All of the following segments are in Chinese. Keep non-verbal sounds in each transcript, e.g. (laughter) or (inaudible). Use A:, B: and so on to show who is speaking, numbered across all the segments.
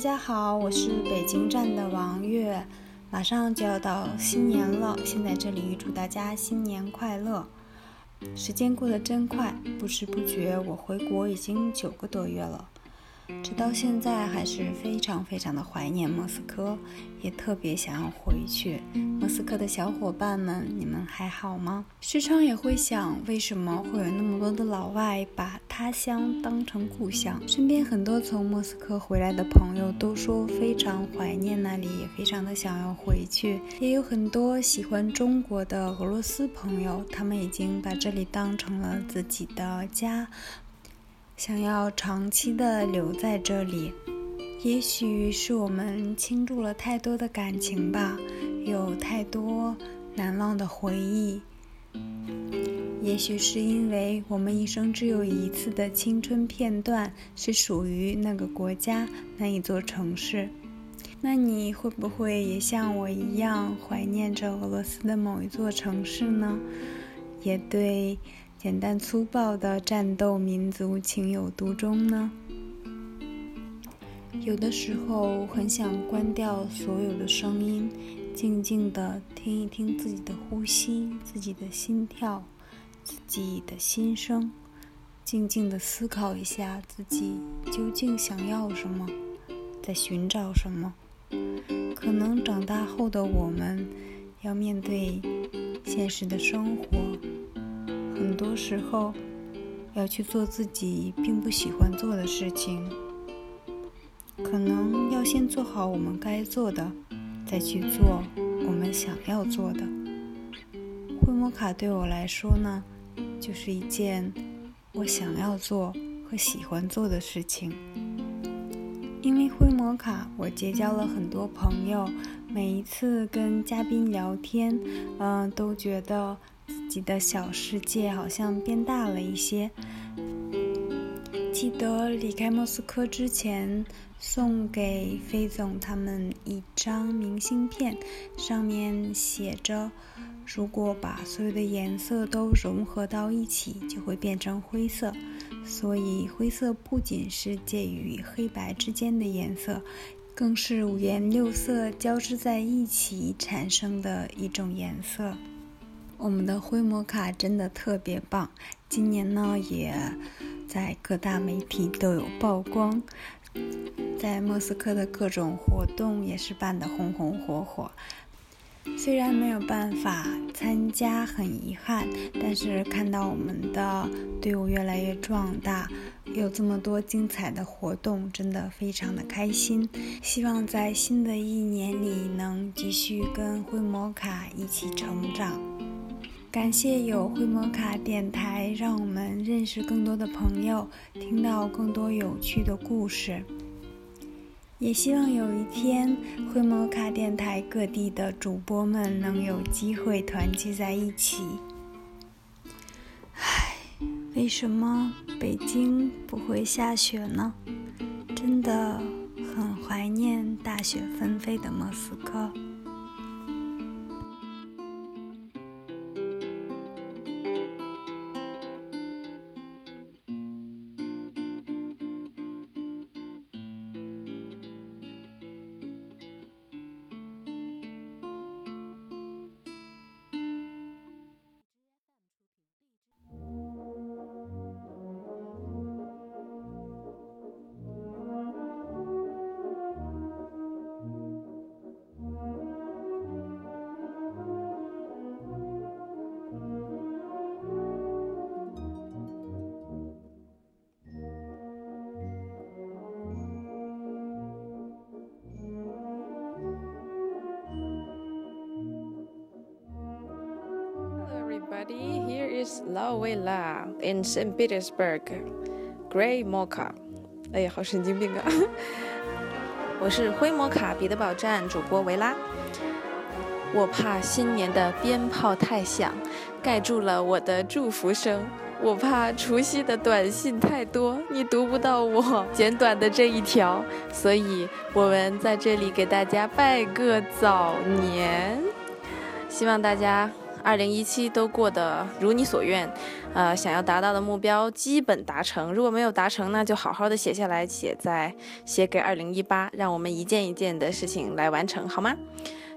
A: 大家好，我是北京站的王月，马上就要到新年了，先在这里祝大家新年快乐。时间过得真快，不知不觉我回国已经九个多月了。直到现在还是非常非常的怀念莫斯科，也特别想要回去。莫斯科的小伙伴们，你们还好吗？时常也会想，为什么会有那么多的老外把他乡当成故乡？身边很多从莫斯科回来的朋友都说非常怀念那里，也非常的想要回去。也有很多喜欢中国的俄罗斯朋友，他们已经把这里当成了自己的家。想要长期的留在这里，也许是我们倾注了太多的感情吧，有太多难忘的回忆。也许是因为我们一生只有一次的青春片段是属于那个国家那一座城市。那你会不会也像我一样怀念着俄罗斯的某一座城市呢？也对。简单粗暴的战斗民族情有独钟呢？有的时候很想关掉所有的声音，静静的听一听自己的呼吸、自己的心跳、自己的心声，静静的思考一下自己究竟想要什么，在寻找什么。可能长大后的我们，要面对现实的生活。很多时候，要去做自己并不喜欢做的事情，可能要先做好我们该做的，再去做我们想要做的。灰摩卡对我来说呢，就是一件我想要做和喜欢做的事情。因为灰摩卡，我结交了很多朋友，每一次跟嘉宾聊天，嗯，都觉得。自己的小世界好像变大了一些。记得离开莫斯科之前，送给飞总他们一张明信片，上面写着：“如果把所有的颜色都融合到一起，就会变成灰色。所以，灰色不仅是介于黑白之间的颜色，更是五颜六色交织在一起产生的一种颜色。”我们的灰摩卡真的特别棒，今年呢也在各大媒体都有曝光，在莫斯科的各种活动也是办得红红火火。虽然没有办法参加，很遗憾，但是看到我们的队伍越来越壮大，有这么多精彩的活动，真的非常的开心。希望在新的一年里能继续跟灰摩卡一起成长。感谢有灰摩卡电台，让我们认识更多的朋友，听到更多有趣的故事。也希望有一天，灰摩卡电台各地的主播们能有机会团聚在一起。唉，为什么北京不会下雪呢？真的很怀念大雪纷飞的莫斯科。
B: In St. Petersburg, Gray Mocha。哎呀，好神经病啊！(laughs) 我是灰摩卡彼得堡站主播维拉。我怕新年的鞭炮太响，盖住了我的祝福声。我怕除夕的短信太多，你读不到我简短的这一条。所以我们在这里给大家拜个早年，希望大家。二零一七都过得如你所愿，呃，想要达到的目标基本达成。如果没有达成，那就好好的写下来，写在写给二零一八，让我们一件一件的事情来完成，好吗？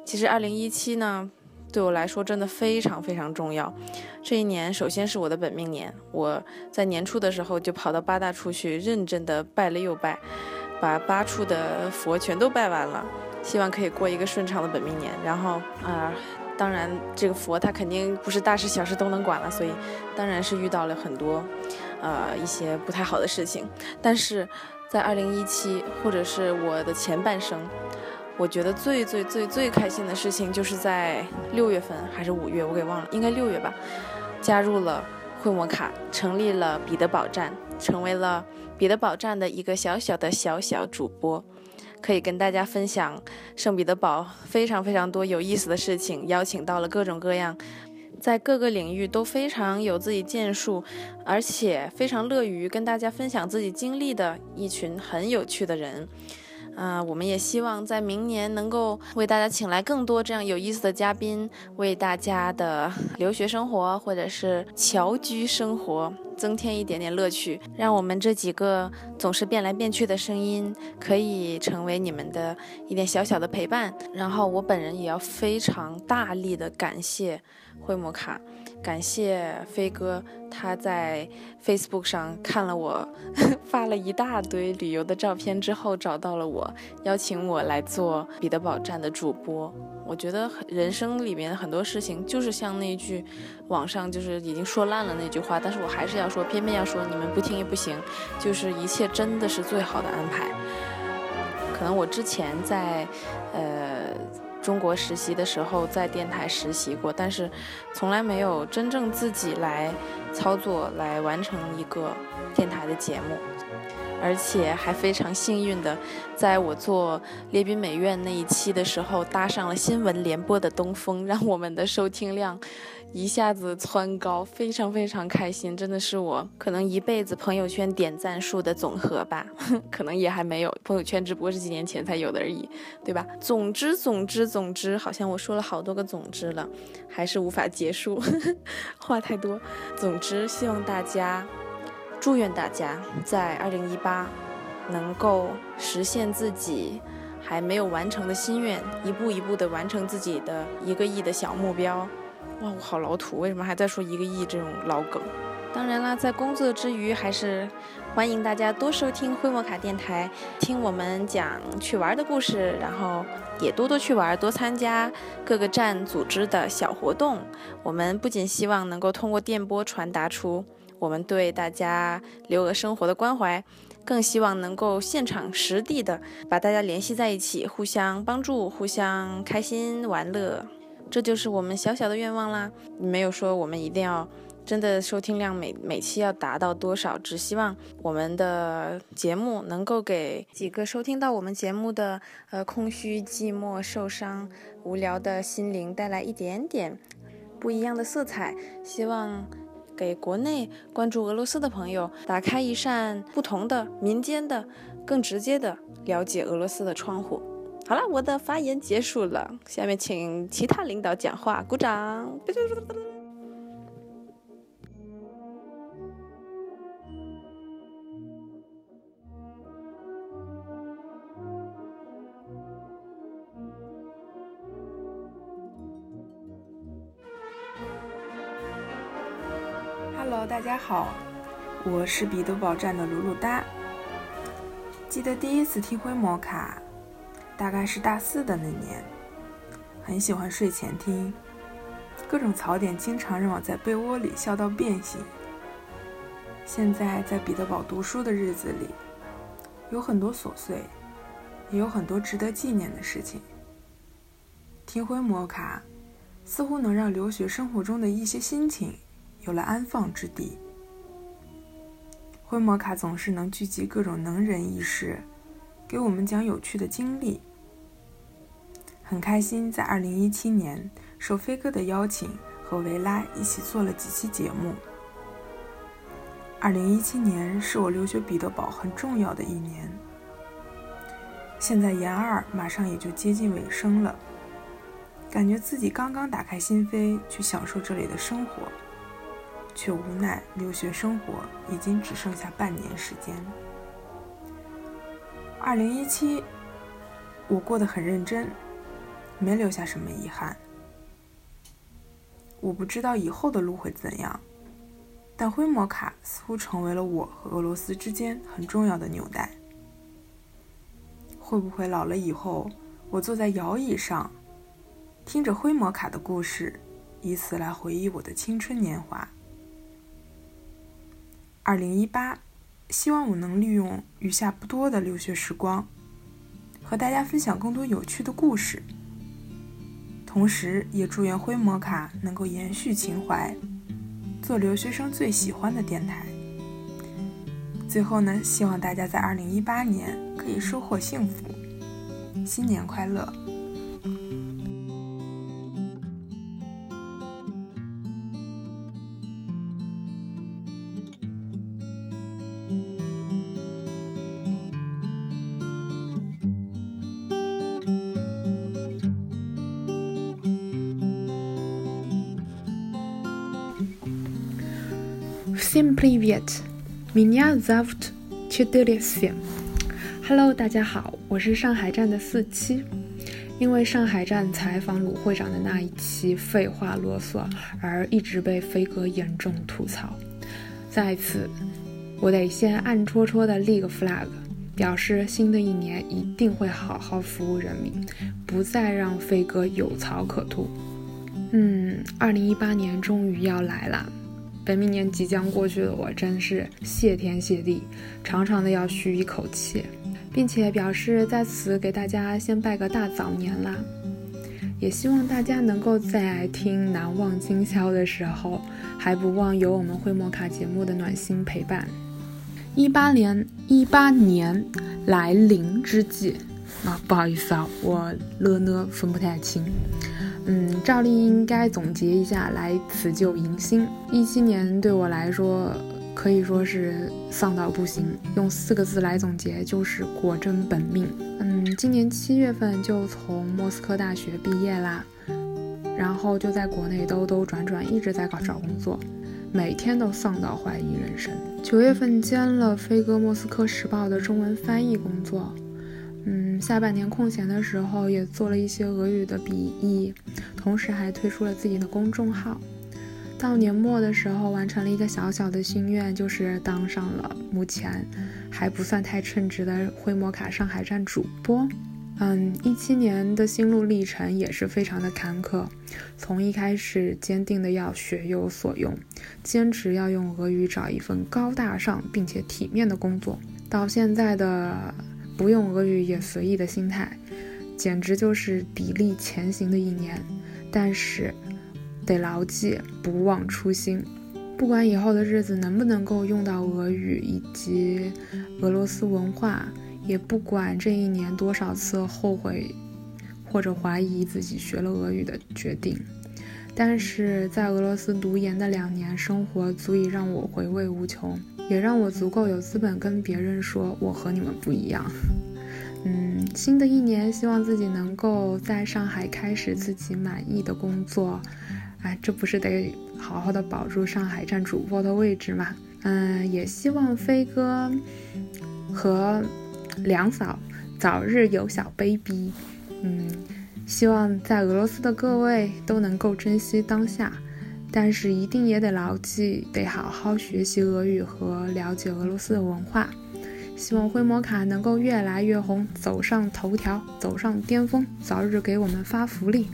B: 其实二零一七呢，对我来说真的非常非常重要。这一年，首先是我的本命年，我在年初的时候就跑到八大处去，认真的拜了又拜，把八处的佛全都拜完了，希望可以过一个顺畅的本命年。然后啊。当然，这个佛他肯定不是大事小事都能管了，所以当然是遇到了很多，呃，一些不太好的事情。但是在二零一七，或者是我的前半生，我觉得最最最最开心的事情，就是在六月份还是五月，我给忘了，应该六月吧，加入了会摩卡，成立了彼得堡站，成为了彼得堡站的一个小小的小小主播。可以跟大家分享圣彼得堡非常非常多有意思的事情，邀请到了各种各样，在各个领域都非常有自己建树，而且非常乐于跟大家分享自己经历的一群很有趣的人。啊，我们也希望在明年能够为大家请来更多这样有意思的嘉宾，为大家的留学生活或者是侨居生活增添一点点乐趣，让我们这几个总是变来变去的声音可以成为你们的一点小小的陪伴。然后我本人也要非常大力的感谢惠摩卡。感谢飞哥，他在 Facebook 上看了我 (laughs) 发了一大堆旅游的照片之后，找到了我，邀请我来做彼得堡站的主播。我觉得人生里面很多事情就是像那句网上就是已经说烂了那句话，但是我还是要说，偏偏要说，你们不听也不行，就是一切真的是最好的安排。可能我之前在，呃。中国实习的时候，在电台实习过，但是从来没有真正自己来操作来完成一个电台的节目，而且还非常幸运的，在我做列宾美院那一期的时候，搭上了新闻联播的东风，让我们的收听量。一下子蹿高，非常非常开心，真的是我可能一辈子朋友圈点赞数的总和吧，(laughs) 可能也还没有朋友圈，只不过是几年前才有的而已，对吧？总之，总之，总之，好像我说了好多个总之了，还是无法结束，(laughs) 话太多。总之，希望大家，祝愿大家在二零一八能够实现自己还没有完成的心愿，一步一步的完成自己的一个亿的小目标。哇，我好老土，为什么还在说一个亿这种老梗？当然啦，在工作之余，还是欢迎大家多收听灰摩卡电台，听我们讲去玩的故事，然后也多多去玩，多参加各个站组织的小活动。我们不仅希望能够通过电波传达出我们对大家留俄生活的关怀，更希望能够现场实地的把大家联系在一起，互相帮助，互相开心玩乐。这就是我们小小的愿望啦，没有说我们一定要真的收听量每每期要达到多少，只希望我们的节目能够给几个收听到我们节目的呃空虚、寂寞、受伤、无聊的心灵带来一点点不一样的色彩，希望给国内关注俄罗斯的朋友打开一扇不同的民间的、更直接的了解俄罗斯的窗户。好了，我的发言结束了。下面请其他领导讲话，鼓掌。
C: 大家好，我是彼得堡站的鲁鲁哒。记得第一次听灰摩卡。大概是大四的那年，很喜欢睡前听，各种槽点经常让我在被窝里笑到变形。现在在彼得堡读书的日子里，有很多琐碎，也有很多值得纪念的事情。听灰摩卡，似乎能让留学生活中的一些心情有了安放之地。灰摩卡总是能聚集各种能人异士。给我们讲有趣的经历，很开心在二零一七年受飞哥的邀请和维拉一起做了几期节目。二零一七年是我留学彼得堡很重要的一年，现在研二马上也就接近尾声了，感觉自己刚刚打开心扉去享受这里的生活，却无奈留学生活已经只剩下半年时间。二零一七，我过得很认真，没留下什么遗憾。我不知道以后的路会怎样，但灰摩卡似乎成为了我和俄罗斯之间很重要的纽带。会不会老了以后，我坐在摇椅上？听着灰摩卡的故事，以此来回忆我的青春年华。二零一八，希望我能利用余下不多的留学时光，和大家分享更多有趣的故事。同时，也祝愿灰摩卡能够延续情怀，做留学生最喜欢的电台。最后呢，希望大家在二零一八年可以收获幸福，新年快乐
D: ！Всем привет, меня зовут Четыре Семь. Hello，大家好，我是上海站的四七。因为上海站采访鲁会长的那一期废话啰嗦，而一直被飞哥严重吐槽。在此，我得先暗戳戳的立个 flag，表示新的一年一定会好好服务人民，不再让飞哥有槽可吐。嗯，二零一八年终于要来了。 本命年即将过去的我，真是谢天谢地，长长的要吁一口气，并且表示在此给大家先拜个大早年啦。也希望大家能够在听难忘今宵的时候，还不忘有我们灰摩卡节目的暖心陪伴。一八年，一八年来临之际，啊，不好意思啊，我了呢分不太清。嗯，照例应该总结一下，来辞旧迎新。一七年对我来说可以说是丧到不行，用四个字来总结就是果真本命。嗯，今年七月份就从莫斯科大学毕业啦，然后就在国内兜兜转转，一直在搞找工作，每天都丧到怀疑人生。九月份兼了飞哥莫斯科时报的中文翻译工作。嗯，下半年空闲的时候也做了一些俄语的笔译，同时还推出了自己的公众号。到年末的时候，完成了一个小小的心愿，就是当上了目前还不算太称职的灰摩卡上海站主播。嗯，一七年的心路历程也是非常的坎坷，从一开始坚定的要学有所用，坚持要用俄语找一份高大上并且体面的工作，到现在的。不用俄语也随意的心态，简直就是砥砺前行的一年。但是，得牢记不忘初心。不管以后的日子能不能够用到俄语以及俄罗斯文化，也不管这一年多少次后悔或者怀疑自己学了俄语的决定。但是在俄罗斯读研的两年生活，足以让我回味无穷。也让我足够有资本跟别人说我和你们不一样。嗯，新的一年希望自己能够在上海开始自己满意的工作。哎，这不是得好好的保住上海站主播的位置吗？嗯，也希望飞哥和梁嫂早日有小 baby。嗯，希望在俄罗斯的各位都能够珍惜当下。但是一定也得牢记，得好好学习俄语和了解俄罗斯的文化。希望灰摩卡能够越来越红，走上头条，走上巅峰，早日给我们发福利。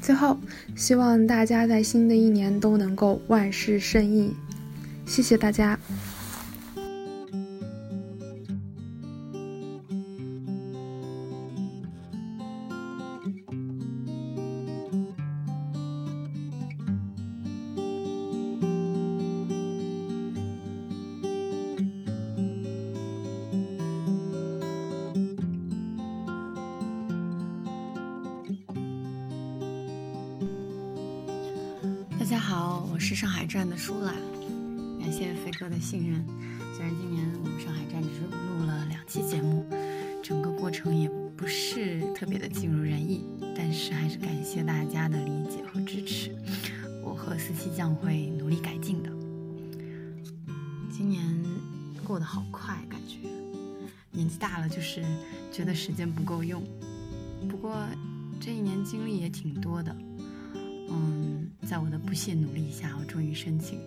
D: 最后，希望大家在新的一年都能够万事胜意。谢谢大家。
E: 信任。虽然今年我们上海站只录了两期节目，整个过程也不是特别的尽如人意，但是还是感谢大家的理解和支持。我和四七酱会努力改进的。今年过得好快，感觉年纪大了就是觉得时间不够用。不过这一年经历也挺多的。嗯，在我的不懈努力下，我终于申请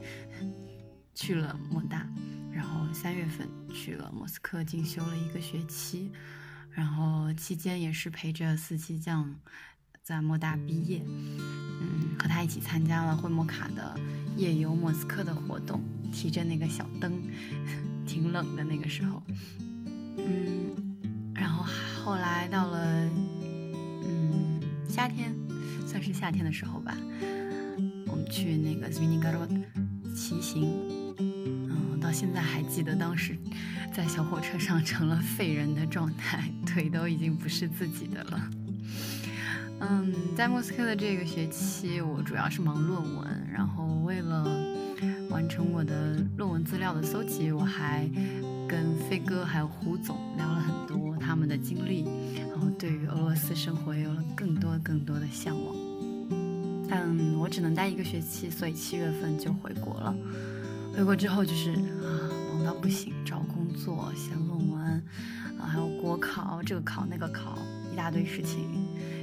E: 去了莫大，然后三月份去了莫斯科进修了一个学期，然后期间也是陪着四七酱在莫大毕业，嗯，和他一起参加了会摩卡的夜游莫斯科的活动，提着那个小灯，(laughs) 挺冷的那个时候，嗯，然后后来到了嗯夏天。算是夏天的时候吧，我们去那个 Zvenigarod 骑行，嗯，到现在还记得当时在小火车上成了废人的状态，(laughs) 腿都已经不是自己的了。嗯，在莫斯科的这个学期，我主要是忙论文，然后为了完成我的论文资料的搜集，我还跟飞哥还有胡总聊了很多他们的经历，然后对于俄罗斯生活有了更多更多的向往。但我只能待一个学期，所以七月份就回国了。回国之后就是啊，忙到不行，找工作、写论文，啊，还有国考，这个考那个考，一大堆事情，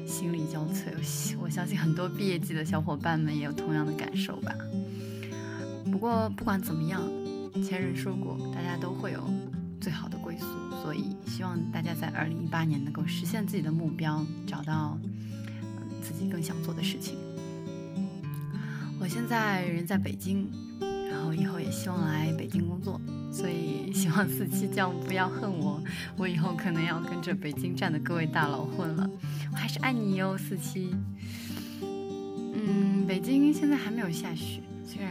E: 心力交瘁。我相信很多毕业季的小伙伴们也有同样的感受吧。不过不管怎么样，前人说过，大家都会有最好的归宿，所以希望大家在二零一八年能够实现自己的目标，找到嗯自己更想做的事情。我现在人在北京，我以后也希望来北京工作，所以希望四七酱不要恨我，我以后可能要跟着北京站的各位大佬混了。我还是爱你哟，四七。嗯，北京现在还没有下雪，虽然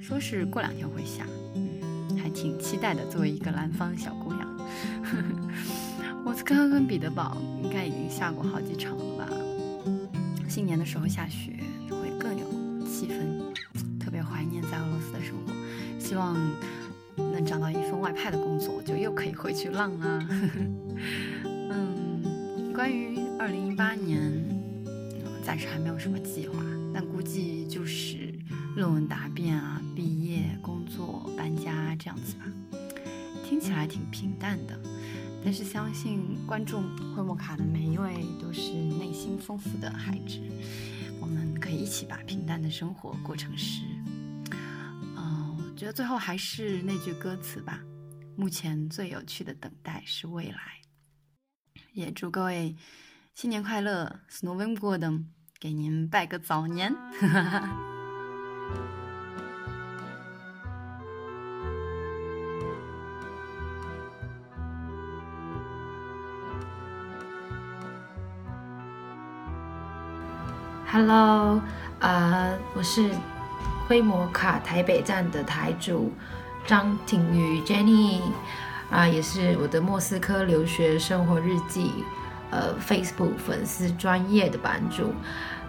E: 说是过两天会下，嗯，还挺期待的。作为一个南方小姑娘，莫斯科跟彼得堡应该已经下过好几场了吧？新年的时候下雪。希望能找到一份外派的工作，就又可以回去浪啊。(laughs) 嗯，关于二零一八年，暂时还没有什么计划，但估计就是论文答辩啊、毕业、工作、搬家这样子吧。听起来挺平淡的，但是相信观众会莫卡的每一位都是内心丰富的孩子。我们可以一起把平淡的生活过成诗。我觉得最后还是那句歌词吧。目前最有趣的等待是未来。也祝各位新年快乐，Snowing g o d 给您拜个早年。(laughs)
F: Hello，呃，我是灰摩卡台北站的台主张庭瑜 Jenny，啊，也是我的莫斯科留学生活日记，呃，Facebook 粉丝专业的版主。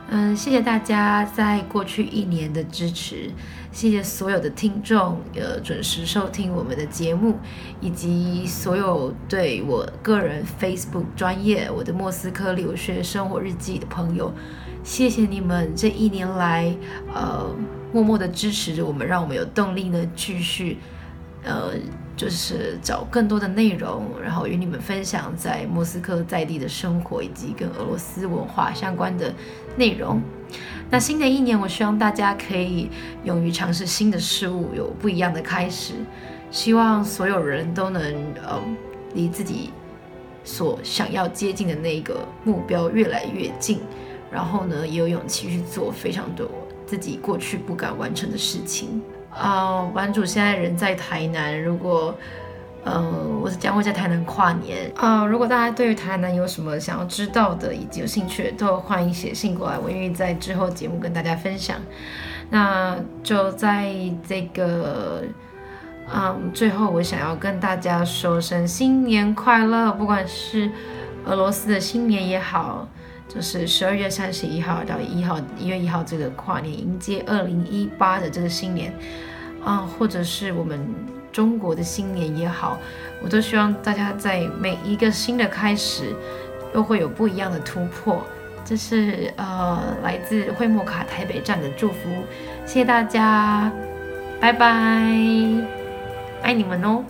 F: 嗯，谢谢大家在过去一年的支持，谢谢所有的听众，呃，准时收听我们的节目，以及所有对我个人 Facebook 专业我的莫斯科留学生活日记的朋友。谢谢你们这一年来，呃，默默的支持着我们，让我们有动力呢，继续，呃，就是找更多的内容，然后与你们分享在莫斯科在地的生活，以及跟俄罗斯文化相关的内容。那新的一年，我希望大家可以勇于尝试新的事物，有不一样的开始。希望所有人都能，呃，离自己所想要接近的那个目标越来越近。然后呢，也有勇气去做非常多自己过去不敢完成的事情啊。版主现在人在台南，如果呃，我将会在台南跨年啊。如果大家对于台南有什么想要知道的，以及有兴趣，都欢迎写信过来，我愿意在之后节目跟大家分享。那就在这个嗯最后，我想要跟大家说声新年快乐，不管是俄罗斯的新年也好。就是十二月三十一号到一号，一月一号这个跨年迎接二零一八的这个新年，啊，或者是我们中国的新年也好，我都希望大家在每一个新的开始，都会有不一样的突破。这是呃来自惠莫卡台北站的祝福，谢谢大家，拜拜，爱你们哦。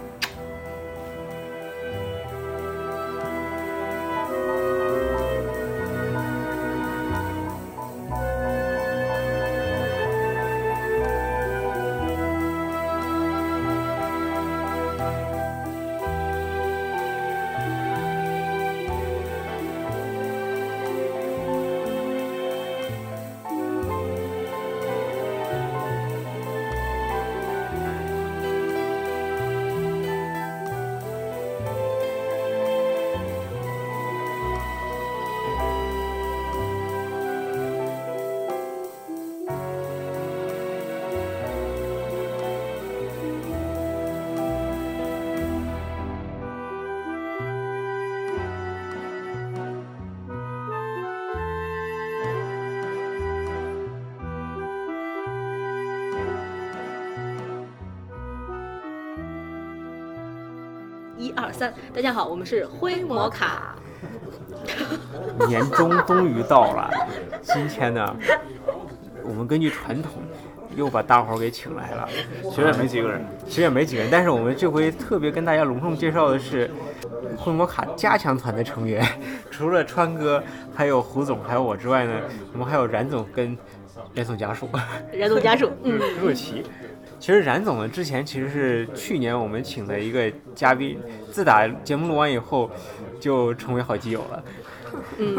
G: 一二三，大家好，我们是灰摩卡。
H: 年终终于到了，今天呢，我们根据传统又把大伙儿给请来了。
I: 其实也没几个人，
H: 其实也没几个人，但是我们这回特别跟大家隆重介绍的是灰摩卡加强团的成员，(laughs) 除了川哥、还有胡总、还有我之外呢，我们还有冉总跟冉总家属，
G: 冉总家属，嗯，(laughs)
H: 若琪。其实冉总呢，之前其实是去年我们请的一个嘉宾，自打节目录完以后，就成为好基友了。
G: 嗯，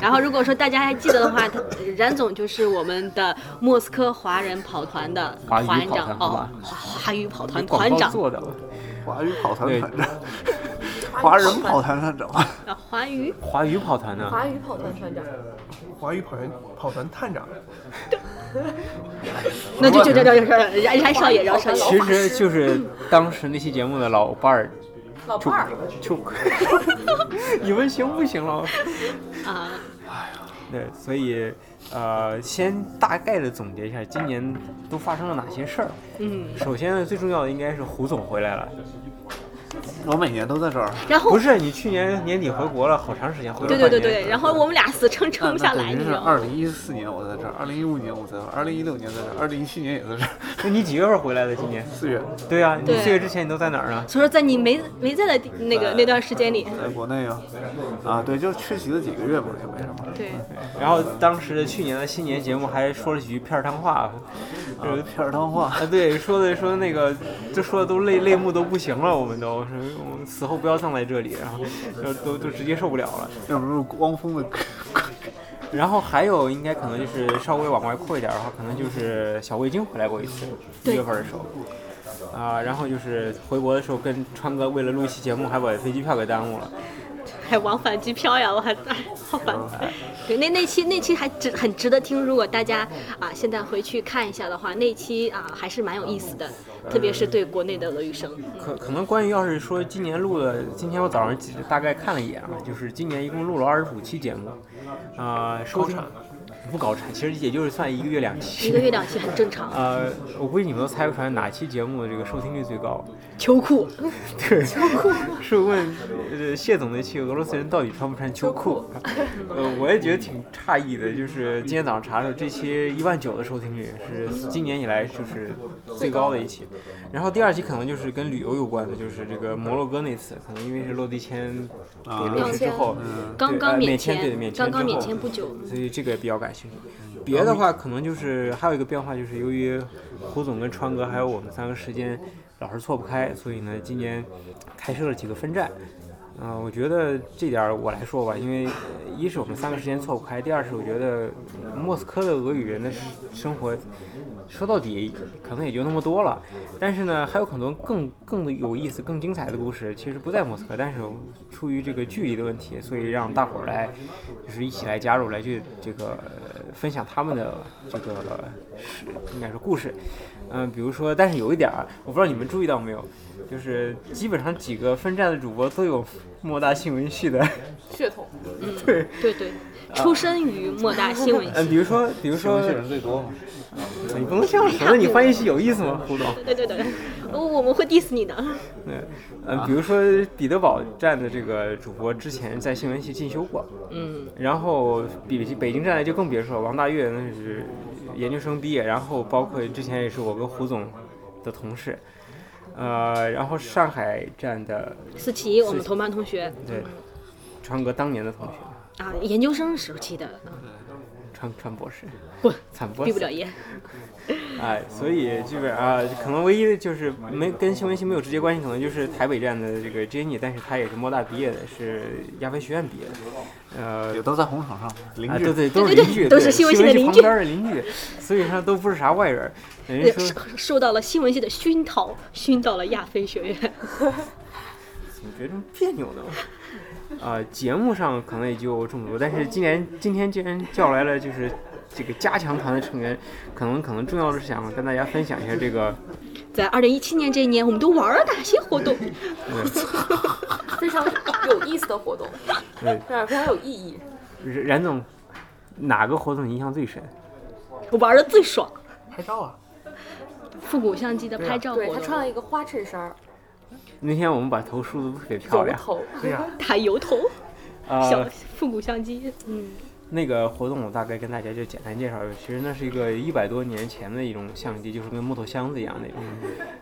G: 然后如果说大家还记得的话，他冉总就是我们的莫斯科华人跑团的团长哦华语跑团团长，
H: 做的，
I: 华语跑团团长，华人跑团团长，
G: 啊，华语。
H: 华语跑团呢？
J: 华语跑团团长，
K: 华语跑团跑团探长，(laughs)
G: 那就就就就就冉冉少爷，冉少爷，
H: 其实就是当时那期节目的老伴儿，就
J: 老伴儿，
H: 就，(laughs) 你们行不行了？
G: 啊，哎呀
H: 对，所以呃，先大概的总结一下今年都发生了哪些事儿。
G: 嗯，
H: 首先呢，最重要的应该是胡总回来了。
I: 我每年都在这儿。
G: 然后
H: 不是你去年年底回国了，好长时间，回了
G: 对对对
H: 半年
G: 对，然后我们俩死撑撑不下来，
I: 那是
G: 你知道吗？
I: 二零一四年我在这儿，二零一五年我在这儿，二零一六年在这儿，二零一七年也在这儿。
H: 那你几月份回来的？今年？
I: 四月
H: 对呀、你四月之前你都在哪儿呢？
G: 所以说在你没没在的地那个那段时间里，
I: 在国内啊，啊对，就缺席了几个月嘛，就没什么。
G: 对，
H: 然后当时的去年的新年节目还说了几句片儿汤话，
I: 呃，片儿汤话，
H: 啊，对，说的说那个，就说的都泪泪目都不行了，我们都说我们死后不要葬在这里，然后 (laughs) 就都都直接受不了了。
I: 要不是汪峰的歌，(laughs)
H: 然后还有应该可能就是稍微往外扩一点的话，可能就是小味精回来过一次，一月份的时候。啊、然后就是回国的时候跟川哥为了录一期节目，还把飞机票给耽误了。
G: 还往返机票呀，我还哎好烦。对，那那期那期还值很值得听，如果大家啊现在回去看一下的话，那期啊还是蛮有意思的，特别是对国内的俄语生。
H: 可可能关于要是说今年录的，今天我早上大概看了一眼啊，就是今年一共录了二十五期节目，啊、收听不高产，其实也就是算一个月两期。
G: 一个月两期很正常。
H: 呃，我估计你们都猜不出来哪期节目的这个收听率最高。
G: 秋裤，(laughs)
H: 对，秋裤是问呃谢总那期俄罗斯人到底穿不穿秋裤？呃，我也觉得挺诧异的，就是今天早上查的，这期一万九的收听率是今年以来就是最高的一期。然后第二期可能就是跟旅游有关的，就是这个摩洛哥那次，可能因为是落地签给落实之后，
G: 刚刚
H: 免
G: 签，
H: 对免签
G: 刚刚免
H: 之后
G: 签不久，
H: 所以这个也比较感兴趣。别的话，可能就是还有一个变化，就是由于胡总跟川哥还有我们三个时间老是错不开，所以呢，今年开设了几个分站。嗯、我觉得这点儿我来说吧，因为一是我们三个时间错不开，第二是我觉得莫斯科的俄语人的生活，说到底可能也就那么多了。但是呢，还有很多更更有意思、更精彩的故事，其实不在莫斯科，但是出于这个距离的问题，所以让大伙儿来，就是一起来加入，来去这个分享他们的这个是应该是故事。嗯，比如说，但是有一点儿，我不知道你们注意到没有，就是基本上几个分站的主播都有莫大新闻系的
J: 血统，
G: 嗯，
H: 对
G: 对对，出身于莫大新闻系
H: 嗯，
G: 系。
H: 比如说，比如说
I: 新闻，系人最多嘛。
H: 你不能这样说，那你翻译系有意思吗，胡总？
G: 对对对，我我们会 diss 你的。
H: 对，嗯，比如说彼得堡站的这个主播之前在新闻系进修过，
G: 嗯，
H: 然后比北京站的就更别说，王大岳那是研究生毕业，然后包括之前也是我跟胡总的同事，呃，然后上海站的
G: 思琪，我们同班同学。
H: 对川哥当年的同学，
G: 啊，研究生时期的，
H: 川川博士，
G: 不，(laughs)
H: 惨
G: 毕不了业。
H: 哎，所以基本啊，可能唯一的就是没跟新闻系没有直接关系，可能就是台北站的这个 Jenny，但是她也是莫大毕业的，是亚非学院毕业的，呃
I: 也，都在红场上，邻
H: 啊，
I: 居。
H: 对对，都是邻居，对
G: 都是新闻系的邻居
H: 旁边的邻居，所以说都不是啥外人。人家说
G: 受受到了新闻系的熏陶，熏到了亚非学院。
H: 怎么觉得这么别扭呢？啊、节目上可能也就这么多，但是今年今天既然叫来了，就是这个加强团的成员，可能可能重要的是想跟大家分享一下这个，
G: 在二零一七年这一年，我们都玩了哪些活动？(laughs)
J: 非常有意思的活动，
H: 对，
J: 非常非常有意义。
H: 冉冉总哪个活动印象最深？
G: 我玩的最爽，
K: 拍照啊，
G: 复古相机的拍照活
J: 对他，穿了一个花衬衫儿，
H: 那天我们把头梳的特别漂亮，
J: 油头，
K: 对呀、(laughs)
G: 打油头，小
H: 呃，
G: 复古相机，嗯，
H: 那个活动我大概跟大家就简单介绍，其实那是一个一百多年前的一种相机，就是跟木头箱子一样那种。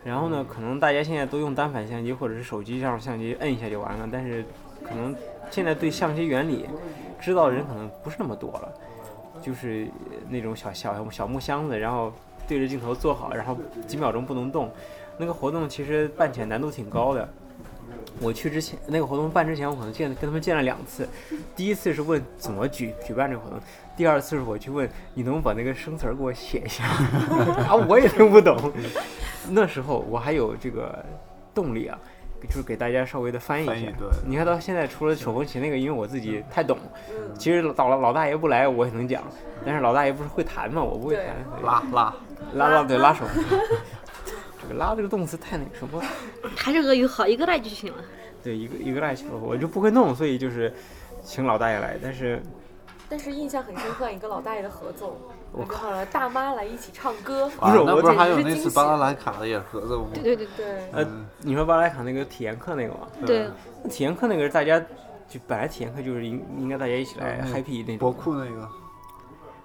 H: 然后呢，可能大家现在都用单反相机或者是手机上相机摁一下就完了，但是可能现在对相机原理知道的人可能不是那么多了，就是那种小小小木箱子，然后对着镜头坐好，然后几秒钟不能动。那个活动其实办起来难度挺高的。我去之前，那个活动办之前，我可能见跟他们见了两次。第一次是问怎么举举办这个活动，第二次是我去问你能不能把那个生词儿给我写一下，(laughs) 啊，我也听不懂。(laughs) 那时候我还有这个动力啊，就是给大家稍微的翻译一下。
I: 对
H: 你看到现在除了手风琴那个，因为我自己太懂，其实老老老大爷不来我也能讲，但是老大爷不是会弹嘛，我不会弹。
I: 拉拉，
H: 拉拉对拉手。这个拉这个动词太那个什么，
G: 还是俄语好，一个来就行了。
H: 对一个一个赖球，我就不会弄，所以就是请老大爷来。但是
J: 但是印象很深刻，一个老大爷的合奏，
H: 我
J: 然后呢大妈来一起唱歌，
H: 不是我
I: 不是还有那次巴拉莱卡的也合奏吗？
G: 对对对，
J: 对，
H: 呃，你说巴莱卡那个体验课那个吗？
G: 对，
H: 那体验课那个是大家就本来体验课就是应应该大家一起来
I: 嗯
H: happy 那
I: 博。库那个，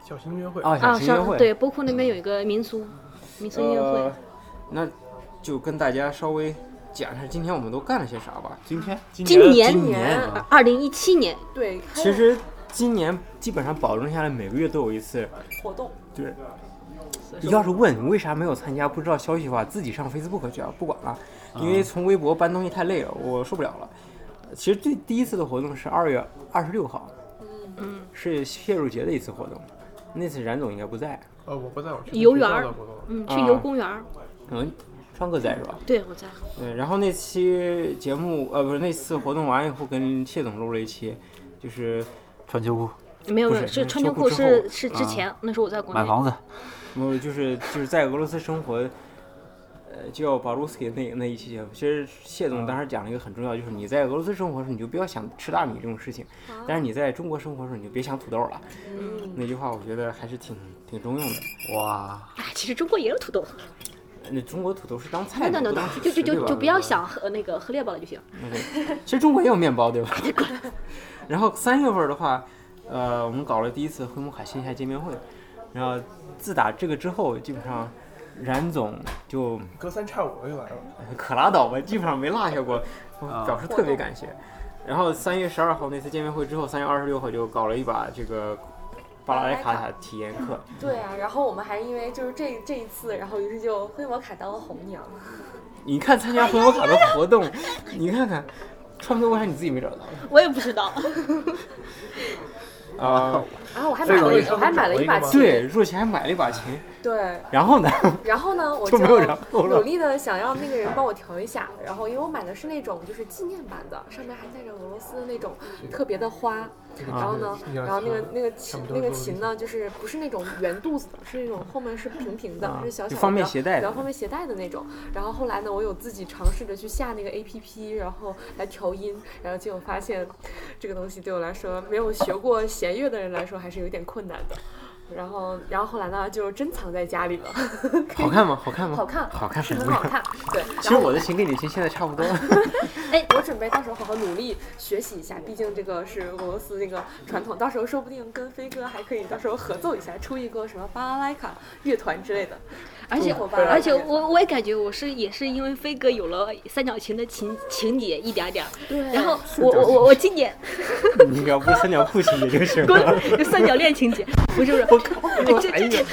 K: 小型音乐会。
H: 啊，小
G: 啊，
H: 型音乐会。
G: 对，博库那边有一个民俗民俗音乐会
H: 呃，，那就跟大家稍微讲一下今天我们都干了些啥吧。
I: 今天？
H: 今
G: 今年？
H: 今
J: 年
H: 啊。
G: 二零一七年，
J: 对，
H: 其实今年基本上保证下来每个月都有一次，
J: 活动，
H: 对。你要是问你为啥没有参加，不知道消息的话，自己上 Facebook 去啊，不管了，因为从微博搬东西太累了，我受不了了。其实最第一次的活动是二月二十六号，
G: 嗯，
H: 是谢乳节的一次活动，那次冉总应该不在，
K: 呃，我不在，我去
G: 游园儿。嗯，去
H: 啊。
G: 游公园儿，
H: 可能川哥在是吧？
G: 对我在，
H: 对，然后那期节目呃不是那次活动完以后跟谢总录了一期，就是
I: 穿秋裤，
G: 没有没有，
H: 不是
G: 是穿秋裤是是之前，那时候我在国内，
I: 买房子，
H: 我就是就是在俄罗斯生活，呃，叫保罗斯基那那一期节目，其实谢总当时讲了一个很重要，就是你在俄罗斯生活的时候，你就不要想吃大米这种事情，但是你在中国生活的时候，你就别想土豆了。
G: 嗯，
H: 那句话我觉得还是挺挺中用的。
I: 哇，
G: 哎，其实中国也有土豆，
H: 那中国土豆是当菜的，
G: 就就
H: 食对吧
G: 就就不要想和那个喝猎豹了就行。
H: 其实中国也有面包，对吧？(laughs) 然后三月份的话，呃，我们搞了第一次灰木卡线下见面会，然后自打这个之后，基本上冉总就
K: 隔三差五的就来了。(laughs)
H: 可拉倒吧，基本上没落下过，表示特别感谢。然后三月十二号那次见面会之后，三月二十六号就搞了一把这个巴拉莱卡塔体验课，(laughs)
J: 对啊，然后我们还因为就是这这一次，然后于是就灰摩卡当了红娘，(laughs)
H: 你看参加回摩卡的活动，你看看，川哥为啥你自己没找到？(laughs)
G: 我也不知道，
H: 啊、
J: 然后我还买了我还买了一把琴，
H: 对，若琪还买了一把琴，
J: 对，
H: 然后呢，(laughs)
J: 然后呢，我
H: 就没有然后了
J: 努力的想让那个人帮我调一下，然后因为我买的是那种就是纪念版的，上面还带着俄罗斯的那种特别的花，然后呢，
K: 啊
J: 然后那个那个琴那个琴呢，就是不是那种圆肚子的，是那种后面是平平的，
H: 啊
J: 是小小的，
H: 方便携带的
J: 比较方便携带的那种。然后后来呢，我有自己尝试着去下那个 A P P，然后来调音，然后结果发现这个东西对我来说没有学过弦弦乐的人来说还是有点困难的。然后，然后后来呢，就珍藏在家里了。(laughs)
H: 好看吗？好看吗？
J: 好看，
H: 好看
J: 是很好看。对，(laughs)
H: 其实我的琴跟你的琴现在差不多。(laughs)
J: 哎，我准备到时候好好努力学习一下，毕竟这个是俄罗斯那个传统，到时候说不定跟飞哥还可以到时候合奏一下，出一个什么巴拉莱卡乐团之类的。
G: 而且而且我我也感觉我是也是因为飞哥有了三角琴的情情节一点点，
J: 对。
G: 然后我我我我今年，(laughs)
H: 你要不三角裤情节就行
G: 了，就三角恋情节，不是不是，
H: 我靠，
G: 这这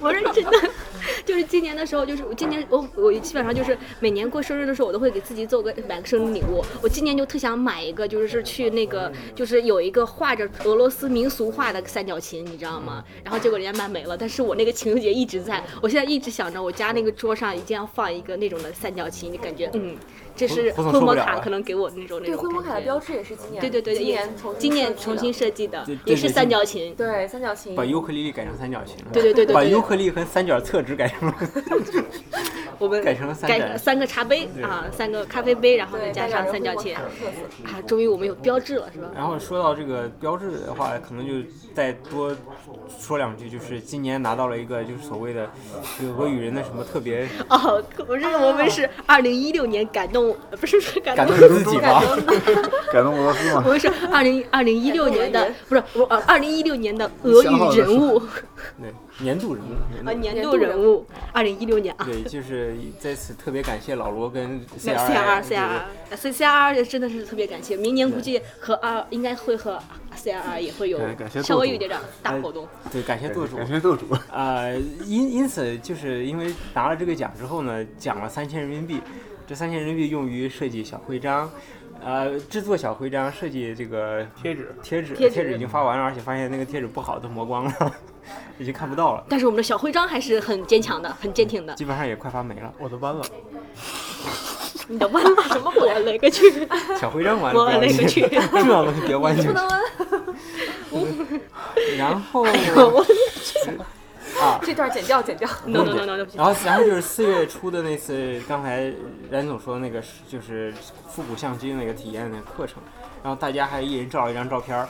G: 我是真的。(laughs) 就是今年的时候，就是我今年我我基本上就是每年过生日的时候，我都会给自己做个买个生日礼物。我今年就特想买一个，就是去那个就是有一个画着俄罗斯民俗画的三角琴，你知道吗？然后结果人家卖没了，但是我那个情节一直在。我现在一直想着我家那个桌上一定要放一个那种的三角琴，你感觉嗯。这是灰摩卡可能给我那种那种。
J: 对，灰摩卡的标志也是今年。
G: 对对对，
J: 今年
G: 今年重新设计的，也是三角琴。
J: 对，三角琴。
H: 把尤克里里改成三角琴了。
G: 对对对对。
H: 把尤克里里和三角侧纸改成了。(laughs)
G: 我们
H: 改成了三改
G: 三个茶杯啊，三个咖啡杯，然后再加上三角钱。啊，终于我们有标志了，是吧？
H: 然后说到这个标志的话，可能就再多说两句，就是今年拿到了一个就是所谓的俄语人的什么特别。
G: 哦，不是，我们是二零一六年感动。不是说
H: 感动
I: 自
H: 己吗？(laughs)
I: 感动俄罗斯吗？
G: 我们是二零二零一六年的，不是我呃二零一六年的俄语人物，
H: 对年度人物
G: 啊年度人物，二零一六年啊。
H: 对，(laughs) 就是在此特别感谢老罗跟
G: C R C R C C R 真的是特别感谢，明年估计和二应该会和 C R R 也会有稍微有点点大活动。
H: 对，感谢舵主，
I: 感谢舵主。
H: 啊，因因此就是因为拿了这个奖之后呢，奖了三千人民币。这三千人民币用于设计小徽章，呃，制作小徽章，设计这个
K: 贴纸，
H: 贴纸，
G: 贴
H: 纸已经发完了，而且发现那个贴纸不好，都磨光了，(laughs) 已经看不到了。
G: 但是我们的小徽章还是很坚强的，很坚挺的。
H: 基本上也快发霉了。
K: 我的弯了。
G: 你的弯了什么？我勒个去。
H: 小徽章弯了，
G: 我勒个去。(laughs)
H: 重要东西别弯去。
G: 不能弯。(laughs)
H: 然后。
J: 啊，(laughs) 这段剪掉，剪掉。
G: no no no no。
H: 然后，然后就是四月初的那次，刚才冉总说的那个，就是复古相机那个体验的课程。然后大家还一人照了一张照片，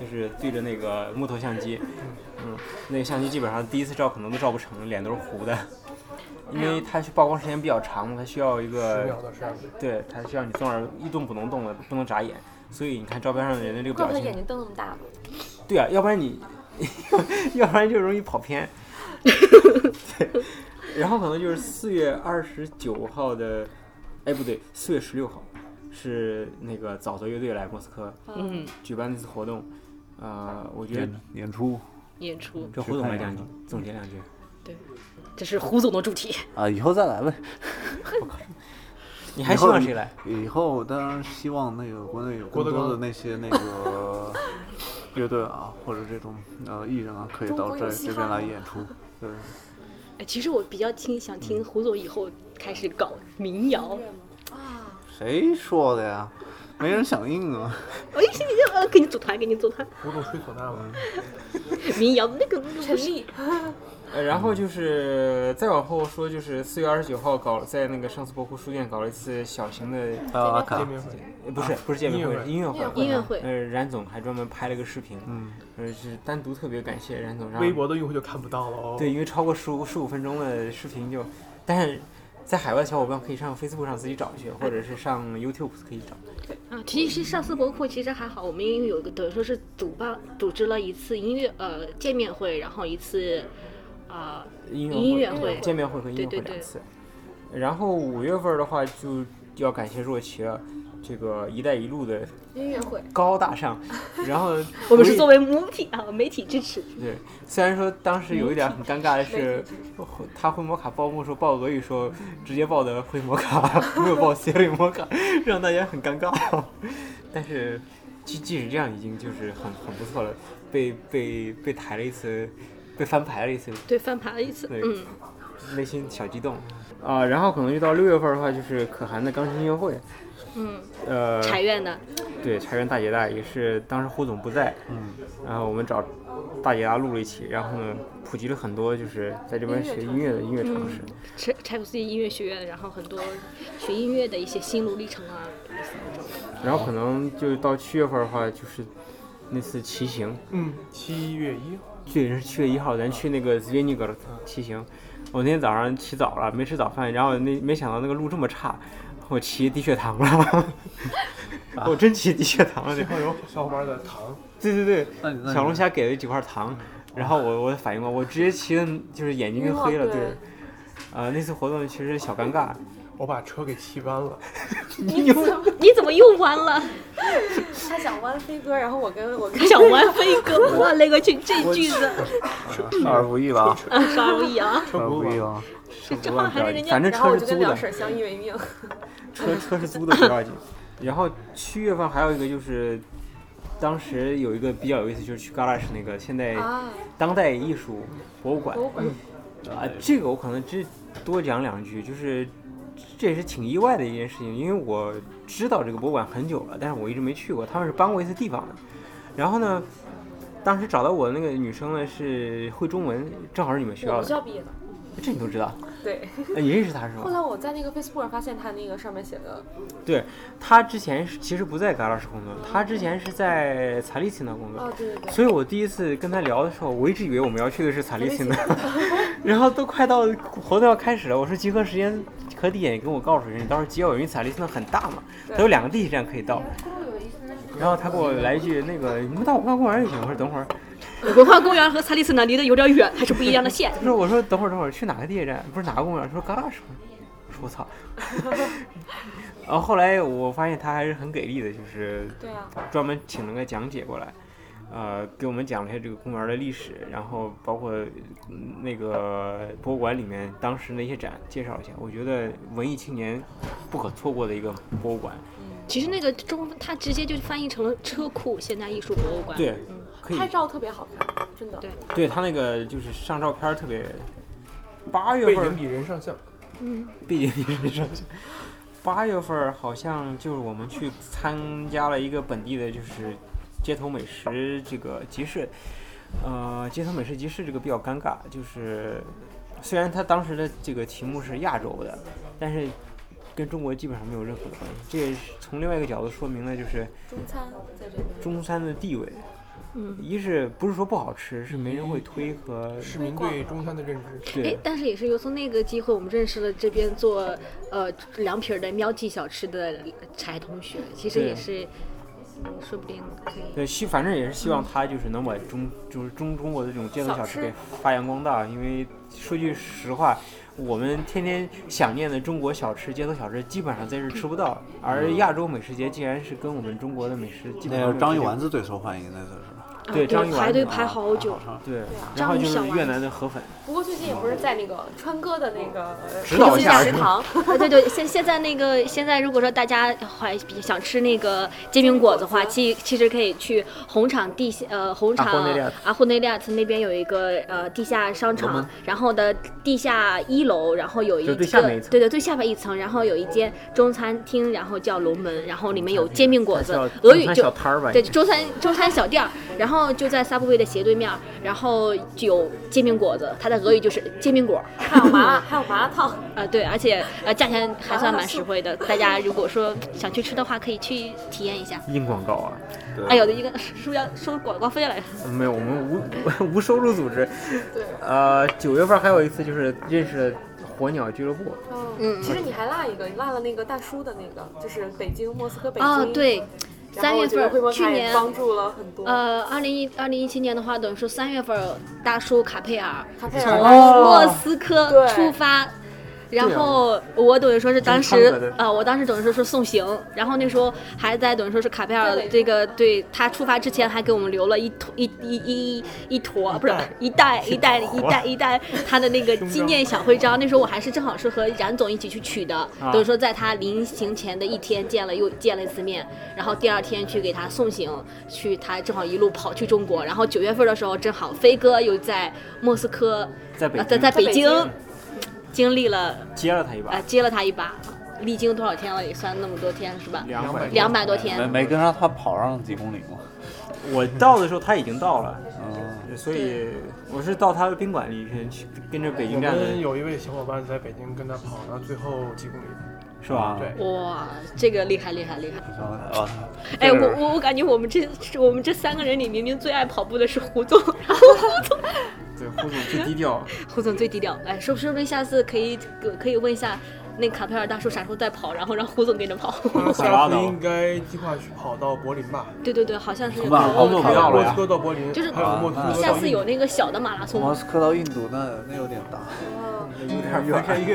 H: 就是对着那个木头相机。嗯，那个相机基本上第一次照可能都照不成，脸都是糊的，因为它曝光时间比较长，它需要一个，对，它需要你坐那儿一动不能动的，不能眨眼。所以你看照片上的人的这个表情，
J: 眼睛瞪那么大。
H: 对啊，要不然你。(laughs) 要不然就容易跑偏。对然后可能就是四月二十九号的，哎不对，四月十六号是那个沼泽乐队来莫斯科，
G: 嗯，
H: 举办那次活动，呃，我觉得
I: 演出，
G: 演出，
H: 这胡总来讲总结两句。
G: 对，这是胡总的主题。
I: 啊，以后再来呗。(laughs)
H: 你还希望谁来？
I: 以后当然希望那个国内有更多的那些那个。乐队啊，或者这种呃艺人啊，可以到这这边来演出。对。
G: 哎，其实我比较听想听胡总以后开始搞民谣。
J: 啊。
I: 谁说的呀？没人响应啊。(laughs)
G: 我一心就呃给你组团，给你组团。
K: 胡总吹唢呐吗？(laughs)
G: 民谣那个
J: 陈立。
H: 呃，然后就是再往后说，就是四月二十九号搞在那个上思博库书店搞了一次小型的
K: 见面会，
H: 不是不是见面
K: 会，
H: 音乐
G: 会，音乐会。
H: 呃，冉总还专门拍了个视频，
I: 嗯，
H: 呃，是单独特别感谢冉总。
K: 微博的用户就看不到了哦。
H: 对，因为超过十五十五分钟的视频就，但是在海外的小伙伴可以上 Facebook 上自己找去，或者是上 YouTube 可以找。
G: 啊，其实上思博库其实还好，我们因为有一个等于说是主办组织了一次音乐呃见面会，然后一次。啊，音乐会、
H: 见面会和音乐会两次。然后五月份的话，就要感谢若琪了，这个“一带一路”的
J: 音乐会
H: 高高大上。然后 (laughs)
G: 我们是作为母体啊，媒体支持。
H: 对，虽然说当时有一点很尴尬的是，他会摩卡报幕时候报俄语说直接报的会摩卡，(laughs) 没有报 C 位摩卡，让大家很尴尬。(laughs) 但是即即使这样，已经就是很很不错了，被被被抬了一次。被翻牌了一次，
G: 对，翻牌了一次，嗯，
H: 内心小激动。啊。然后可能就到六月份的话，就是可汗的钢琴音乐会，
G: 嗯，
H: 呃，
G: 柴院的，
H: 对，柴院大姐大也是当时胡总不在，
I: 嗯，
H: 然后我们找大姐大录了一期，然后呢，普及了很多就是在这边学音乐的音乐常识，
G: 柴柴普斯基音乐学院，然后很多学音乐的一些心路历程啊，
H: 然后可能就到七月份的话，就是那次骑行，
K: 嗯，七月一号，
H: 对，是七月一号，咱去那个 z v e n i g r 骑行。我那天早上起早了，没吃早饭，然后那没想到那个路这么差，我骑低血糖了，(laughs) 我真骑低血糖了。
K: 然后有小伙伴的糖，
H: 对对对，小龙虾给了几块糖，然后我我反应过，我直接骑的就是眼睛就黑了，对。呃，那次活动其实小尴尬。
K: 我把车给骑弯了，(laughs)
G: 你怎么你怎么又弯了？
J: 他想弯飞哥，然后我跟我
G: 想弯飞哥，我勒个去，这句子
I: 少儿不宜吧？
G: 少儿不宜啊！
I: 少儿不宜啊！
G: 这话还是人家，
H: 反正车是租的。
J: 相依为命。(laughs)
H: 车车是租的不要紧。然后七月份还有一个就是，当时有一个比较有意思，就是去 Galash 那个现代当代艺术博物馆。啊，这个我可能只多讲两句，就是。这也是挺意外的一件事情，因为我知道这个博物馆很久了，但是我一直没去过。他们是搬过一次地方的，然后呢，当时找到我的那个女生呢是会中文，正好是你们学校的。
J: 学校毕业的。
H: 这你都知道？
J: 对。(laughs)
H: 你认识他是吗？(laughs)
J: 后来我在那个 Facebook 上发现他那个上面写的。
H: 对，他之前是其实不在嘎拉什工作，他之前是在查理斯那工作。
J: 哦，对对对。
H: 所以我第一次跟他聊的时候，我一直以为我们要去的是查理斯的，(laughs) 然后都快到活动要开始了，我说集合时间。和地点也跟我告诉人，你到时候接我，因为彩丽现在很大嘛，它有两个地铁站可以到。然后他给我来一句：“那个你们到文化公园就行。”我说：“等会儿。(laughs) ”
G: 文化公园和查理斯呢离得有点远，还是不一样的线。(laughs)
H: 他说：“我说等会儿等会儿去哪个地铁站？不是哪个公园？”他说：“嘎拉什么？”我说：“我操。(laughs) ”然后后来我发现他还是很给力的，就是专门请了个讲解过来。呃，给我们讲了一下这个公园的历史，然后包括那个 (laughs) 博物馆里面当时那些展，介绍一下。我觉得文艺青年不可错过的一个博物馆。
G: 其实那个中，它直接就翻译成了车库现代艺术博物馆。
H: 对，
J: 拍照特别好看，真的。
G: 对，
H: 对他那个就是上照片特别。八月份。
K: 背景比人上相。
G: 嗯。
H: 背景比人上相。八月份好像就是我们去参加了一个本地的，就是。街头美食这个集市，呃，街头美食集市这个比较尴尬，就是虽然他当时的这个题目是亚洲的，但是跟中国基本上没有任何的关系。这也是从另外一个角度说明了，就是
J: 中餐在这边，
H: 中餐的地位，
G: 嗯，
H: 一是不是说不好吃，是没人会推和
K: 市民对中餐的认知。
H: 对，
G: 但是也是由从那个机会，我们认识了这边做呃凉皮儿的喵记小吃的柴同学，其实也是。说不定可以。
H: 对，希反正也是希望他就是能把中就是中中国的这种街头小吃给发扬光大。因为说句实话，我们天天想念的中国小吃、街头小吃，基本上在这吃不到。而亚洲美食节竟然是跟我们中国的美食，
I: 那个章鱼丸子最受欢迎，那就是。
H: 对，章鱼
G: 排队排好久。
H: 对，然后就是越南的河粉。
J: 不过最近也不是在那个川哥的那个
H: 指导下
J: 食堂。(laughs)
G: 对对，现现在那个现在如果说大家还想吃那个煎饼果子的话，其其实可以去红场地下呃红场啊霍内利亚特那边有一个呃地下商场，然后的地下一楼，然后有一个对对最下面一层，然后有一间中餐厅，然后叫龙门，然后里面有煎饼果子，俄语就对中餐中餐小店儿，然后。然后就在 Subway 的斜对面，然后就有煎饼果子，它的俄语就是煎饼果，
J: 还有麻辣，(laughs) 还有麻辣烫
G: 啊，对，而且呃价钱还算蛮实惠的。大家如果说想去吃的话，可以去体验一下。
H: 硬广告啊！
G: 哎呦，一个是不是要收广告费来？
H: 没有，我们无无收入组织。
J: 对。
H: 呃，九月份还有一次就是认识火鸟俱乐部。
J: 嗯，其实你还落一个，你落了那个大叔的那个，就是北京莫斯科北京。
G: 哦，对。三月份，去年
J: 帮助了很多。
G: 呃，二零一二零一七年的话，等于说三月份，大叔卡佩尔
J: 从
G: 莫斯科出发。然后我等于说是当时，呃，我当时等于说是送行，然后那时候还在等于说是卡佩尔这个对他出发之前还给我们留了一坨一一一一坨 (laughs) 不是 (laughs) 一袋一袋一袋一袋他的那个纪念小徽章。那时候我还是正好是和冉总一起去取的，等于说在他临行前的一天见了又见了一次面，然后第二天去给他送行，去他正好一路跑去中国，然后九月份的时候正好飞哥又在莫斯科，
H: 在
G: 在在北京。经历了
H: 接了他一把，
G: 呃，接了他一把，历经多少天了？也算那么多天是吧？
H: 两百
G: 两百多天。
I: 没没跟上他跑上几公里吗？
H: 我到的时候他已经到了，嗯，所以我是到他的宾馆里去跟着北京站。
K: 我们有一位小伙伴在北京跟他跑，然后最后几公里。
H: 是吧？
K: 对，
G: 哇，这个厉害厉害厉害！哎，我我我感觉我们这我们这三个人里，明明最爱跑步的是胡总，然后胡总
H: 对，胡总最低调。(laughs)
G: 胡总最低调。哎，说说不定下次可以可以问一下那卡佩尔大叔啥时候再跑，然后让胡总跟着跑。
K: 他下次应该计划去跑到柏林吧？
G: 对对对，好像是有
I: 吧
H: 胡总不要了呀
K: 莫斯科到柏林，
G: 就是
K: 还有莫斯科
G: 下次有那个小的马拉松。
I: 莫斯科到印度那那有点大，
H: 有点翻 (laughs)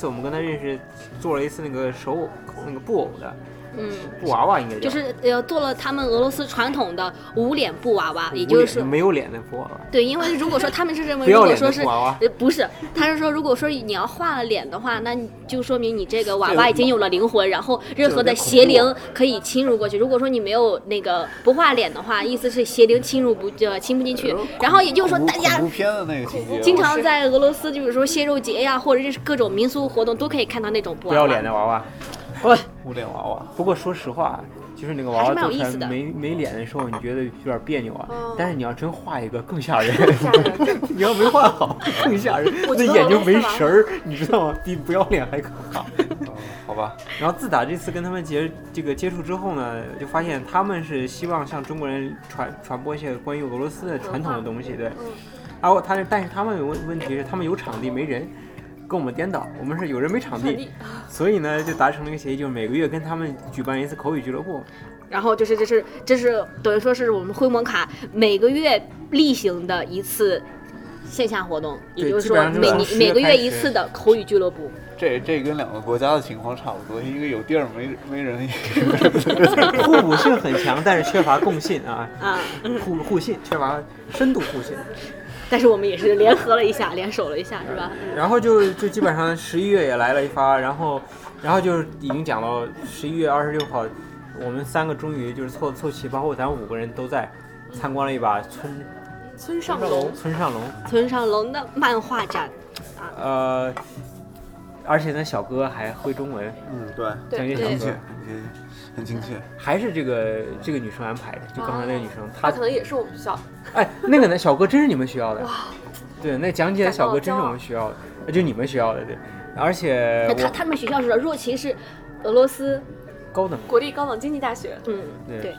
H: 次我们跟他认识，做了一次那个手偶，那个布偶的。
G: 嗯，
H: 布娃娃，应该
G: 就是呃做了他们俄罗斯传统的无脸布娃娃，也就是说
H: 没有脸的布娃娃。
G: 对，因为如果说他们是认为，如果说是
H: 娃娃
G: 呃不是，他是说如果说你要画了脸的话，那你就说明你这个娃娃已经 (laughs) 有了灵魂，然后任何的邪灵可以侵入过去。如果说你没有那个不画脸的话，意思是邪灵侵入不呃侵不进去。然后也就是说大家经常在俄罗斯，就比如说蟹肉节呀，或者是各种民俗活动都可以看到那种布娃娃。
H: 不要脸的娃娃。(laughs)
I: 无脸娃娃。
H: 不过说实话，就是那个娃娃做出来没没脸的时候，你觉得有点别扭啊。
J: 嗯
H: 但是你要真画一个更吓人，(laughs)
J: 吓人 (laughs)
H: 你要没画好 (laughs) 更吓人，那眼睛没神儿，你知道吗？比不要脸还可怕。
I: 嗯好吧，
H: 然后自打这次跟他们接这个接触之后呢，就发现他们是希望向中国人传传播一些关于俄罗斯的传统的东西，对。然后他，但是他们有问问题是，他们有场地没人，跟我们颠倒，我们是有人没场地，(laughs) 所以呢就达成了一个协议，就是每个月跟他们举办一次口语俱乐部。
G: 然后就是这是这是等于说是我们灰蒙卡每个月例行的一次线下活动，也就是说每年每个月一次的口语俱乐部。
I: 这这跟两个国家的情况差不多，一个有地儿没没人，(laughs) (laughs)
H: 互补性很强，但是缺乏共性啊，
G: 啊，
H: 互互信缺乏深度互信。
G: 但是我们也是联合了一下，联手了一下，是吧？
H: 然后就就基本上十一月也来了一发，然后然后就是已经讲到十一月二十六号，我们三个终于就是凑凑齐，包括咱五个人都在参观了一把村
J: 村上龙，
H: 村上龙，
G: 村上龙。的漫画展，
H: 呃，而且呢小哥还会中文，
I: 嗯，对，
H: 蒋介
J: 对。
H: 小哥
I: 很亲很亲切。
H: 还是这个这个女生安排的，就刚才那个女生，她
J: 他可能也是我们学校，
H: 哎那个呢小哥真是你们学校的，
J: 哇，
H: 对，那讲解的小哥真是我们学校的，呃就你们学校的对，而且我
G: 他他们学校是若琪是俄罗斯，
H: 高等。
J: 国立高等经济大学，
G: 嗯，
H: 对
G: 对，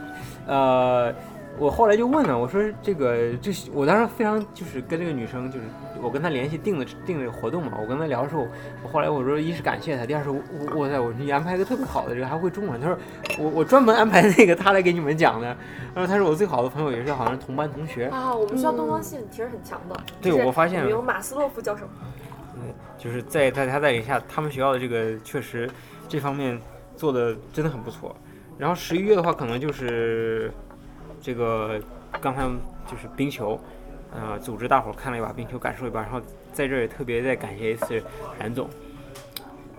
H: 呃，我后来就问了，我说这个这我当时非常就是跟这个女生就是我跟她联系定的定这个活动嘛，我跟她聊的时候，我后来我说一是感谢她，第二是我我在我说你安排一个特别好的这个还会中文，她说我我专门安排那个她来给你们讲的，然后她是我最好的朋友，也是好像是同班同学 (laughs)
J: 啊。我们学校东方性其实很强的，
H: 对我发现
J: 有马斯洛夫教授，
H: 嗯，就是在在他带领下，他们学校的这个确实这方面做的真的很不错。然后十一月的话，可能就是这个刚才就是冰球，呃，组织大伙看了一把冰球，感受一把。然后在这儿也特别再感谢一次冉总，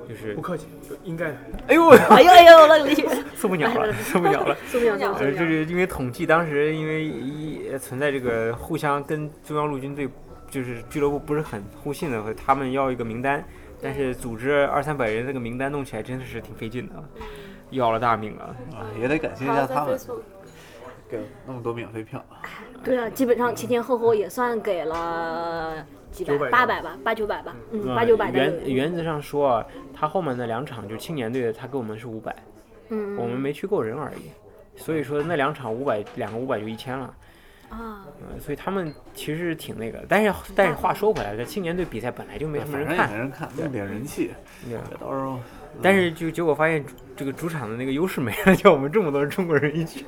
H: 就是
K: 不客气，就应该的。
H: 哎呦，
G: 哎呦哎呦，那个
H: 受 (laughs) 不了了，(laughs) 受不了了，
G: 受不了了。
H: 呃，就是因为统计当时因为一存在这个互相跟中央陆军队就是俱乐部不是很互信的，他们要一个名单，但是组织二三百人这个名单弄起来真的是挺费劲的。要了大命了
I: 啊！也得感谢一下他们，给那么多免费票。
G: 对啊，基本上前前后后也算给了几百、八百吧，八九百吧，嗯，八九百。
H: 原原则上说啊，他后面那两场就青年队的，他给我们是五百，
G: 嗯，
H: 我们没去够人而已。所以说那两场五百，两个五百就一千了。
G: 啊。
H: 嗯，所以他们其实挺那个，但是但是话说回来，这青年队比赛本来就没什么人看，
I: 没人看，弄点人气，
H: 对，
I: 到时候。
H: 但是就结果发现，这个主场的那个优势没了，叫我们这么多中国人一起，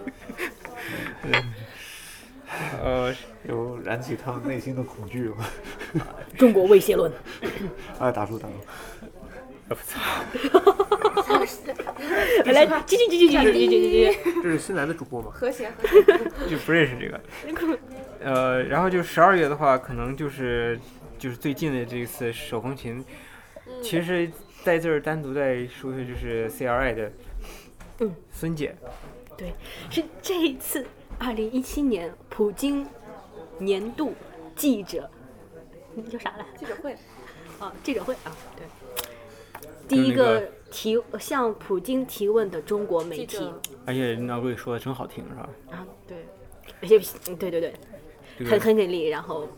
H: (laughs) 呃，
I: 有燃起他们内心的恐惧了。(laughs)
G: 中国威胁论。
I: 哎，(laughs) 打住打住！
H: 我操！
G: 来，继续继续继续继续继续。
K: 这是新来的主播吗？
J: 和谐和谐。
H: 就不认识这个。呃，然后就十二月的话，可能就是就是最近的这一次手风琴，其实。在这儿单独再说一下，就是 CRI 的，
G: 嗯，
H: 孙姐，
G: 对，是这一次二零一七年普京年度记者，那叫啥来？
J: 记者会，
G: 啊，记者会啊，对，第一个提向普京提问的中国媒体，
H: 而且那位说的真好听，是吧？
G: 啊，对，而且对对对，很很给力，然后，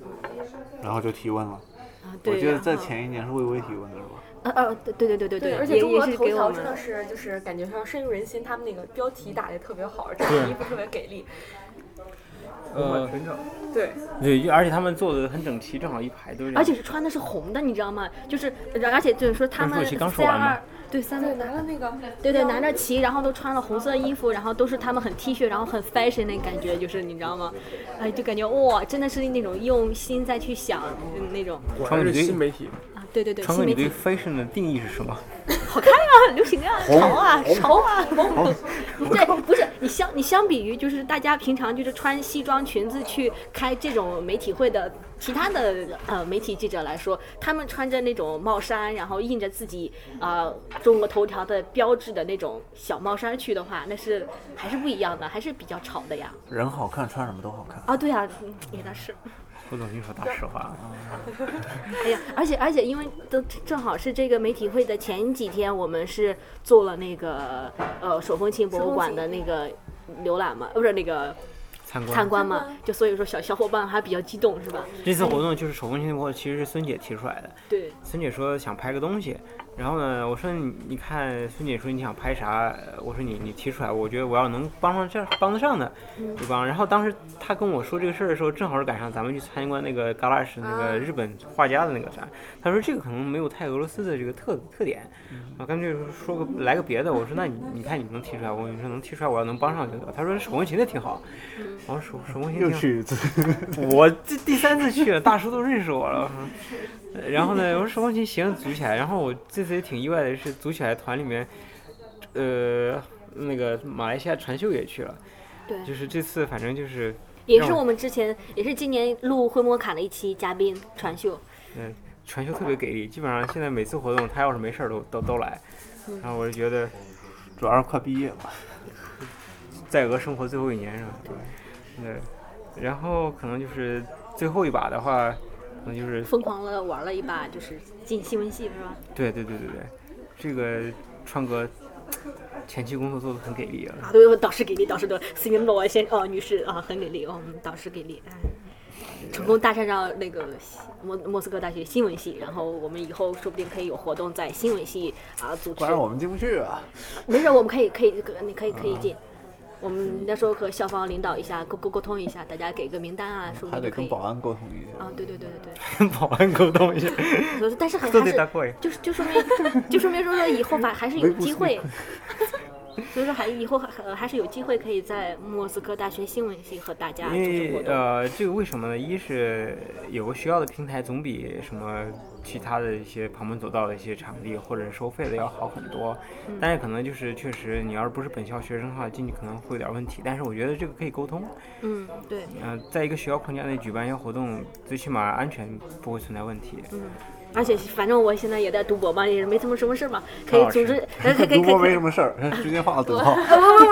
I: 然后就提问了，
G: 啊，对，
I: 我记得在前一年是微微提问的是吧？
G: 呃呃，对对对对
J: 对，而且中国头条真的是就是感觉上深入人心，他们那个标题打的特别好，这个衣服特别给力。
H: 呃，
J: 对
H: 对，而且他们做的很整齐，正好一排都是。
G: 而且是穿的是红的，你知道吗？就是，而且就是说他们
H: C 二。
G: 对，三个
J: 拿了那个，
G: 对对，拿着旗，然后都穿了红色衣服，然后都是他们很 T 恤，然后很 fashion 那感觉，就是你知道吗？哎，就感觉哇，真的是那种用心再去想那种。
K: 穿的是新媒体
G: 啊，对对对。
H: 川哥，你对 fashion 的定义是什么？(laughs)
G: 好看啊，流行啊，潮啊，潮啊。(laughs) 对，不是你相你相比于就是大家平常就是穿西装裙子去开这种媒体会的。其他的呃媒体记者来说，他们穿着那种帽衫，然后印着自己啊中国头条的标志的那种小帽衫去的话，那是还是不一样的，还是比较潮的呀。
I: 人好看，穿什么都好看
G: 啊！对呀，也那是。
H: 胡总，你说大实话啊！(laughs)
G: 哎呀，而且而且，因为都正好是这个媒体会的前几天，我们是做了那个呃手风琴博物馆的那个浏览嘛，不是那个。参观参观嘛，就所以说小小伙伴还比较激动，是吧？
H: 这次活动就是手工琴博，其实是孙姐提出来的。
G: 对，
H: 孙姐说想拍个东西。然后呢，我说你你看，孙姐说你想拍啥？我说你你提出来，我觉得我要能帮上这帮得上的，就帮。然后当时他跟我说这个事儿的时候，正好是赶上咱们去参观那个嘎拉什那个日本画家的那个展。他说这个可能没有太俄罗斯的这个特特点，啊，干脆说个来个别的。我说那你你看你能提出来，我你说能提出来，我要能帮上就得。他说手风琴的挺好，我说手手风琴
I: 又去一次，
H: 我这第三次去了，大叔都认识我了。(laughs) 然后呢，我说手风琴行组起来，然后我这次也挺意外的是组起来团里面，呃，那个马来西亚传秀也去了，
G: 对，
H: 就是这次反正就是
G: 也是我们之前也是今年录灰摩卡的一期嘉宾传秀，
H: 嗯，传秀特别给力，基本上现在每次活动他要是没事儿都都都来，然后我就觉得
I: 主要是快毕业了，(laughs)
H: 在俄生活最后一年是吧？对，然后可能就是最后一把的话。那就是
G: 疯狂的玩了一把，就是进新闻系是吧？
H: 对对对对对，这个川哥前期工作做的很给力啊！
G: 啊，对，导师给力，导师的斯明罗先哦女士啊，很给力哦，导师给力，成功搭讪上那个莫莫斯科大学新闻系，然后我们以后说不定可以有活动在新闻系啊组织。
I: 不然我们进不去啊！
G: 没事，我们可以可以，你可以可以进。我们那时候和校方领导一下沟沟沟通一下，大家给个名单啊，说不
I: 还得。跟保安沟通一下。
G: 啊，对对对对对
H: 跟 (laughs) 保安沟通一下，(laughs)
G: 但是还
H: 都
G: 还是。就是就说明就说明说说以后吧还是有机会，(laughs) 所以说还以后还呃还是有机会可以在莫斯科大学新闻系和大家
H: 因。为呃，这个为什么呢？一是有个学校的平台总比什么其他的一些旁门左道的一些场地或者是收费的要好很多，
G: 嗯
H: 但是可能就是确实你要是不是本校学生的话，进去可能会有点问题。但是我觉得这个可以沟通，
G: 嗯，对，
H: 呃，在一个学校框架内举办一些活动，最起码安全不会存在问题。
G: 嗯。而且反正我现在也在读博嘛，也没什么什么事嘛，可以组织，可以 (laughs) 可以可以
I: 读博没什么事儿，直接画个等号。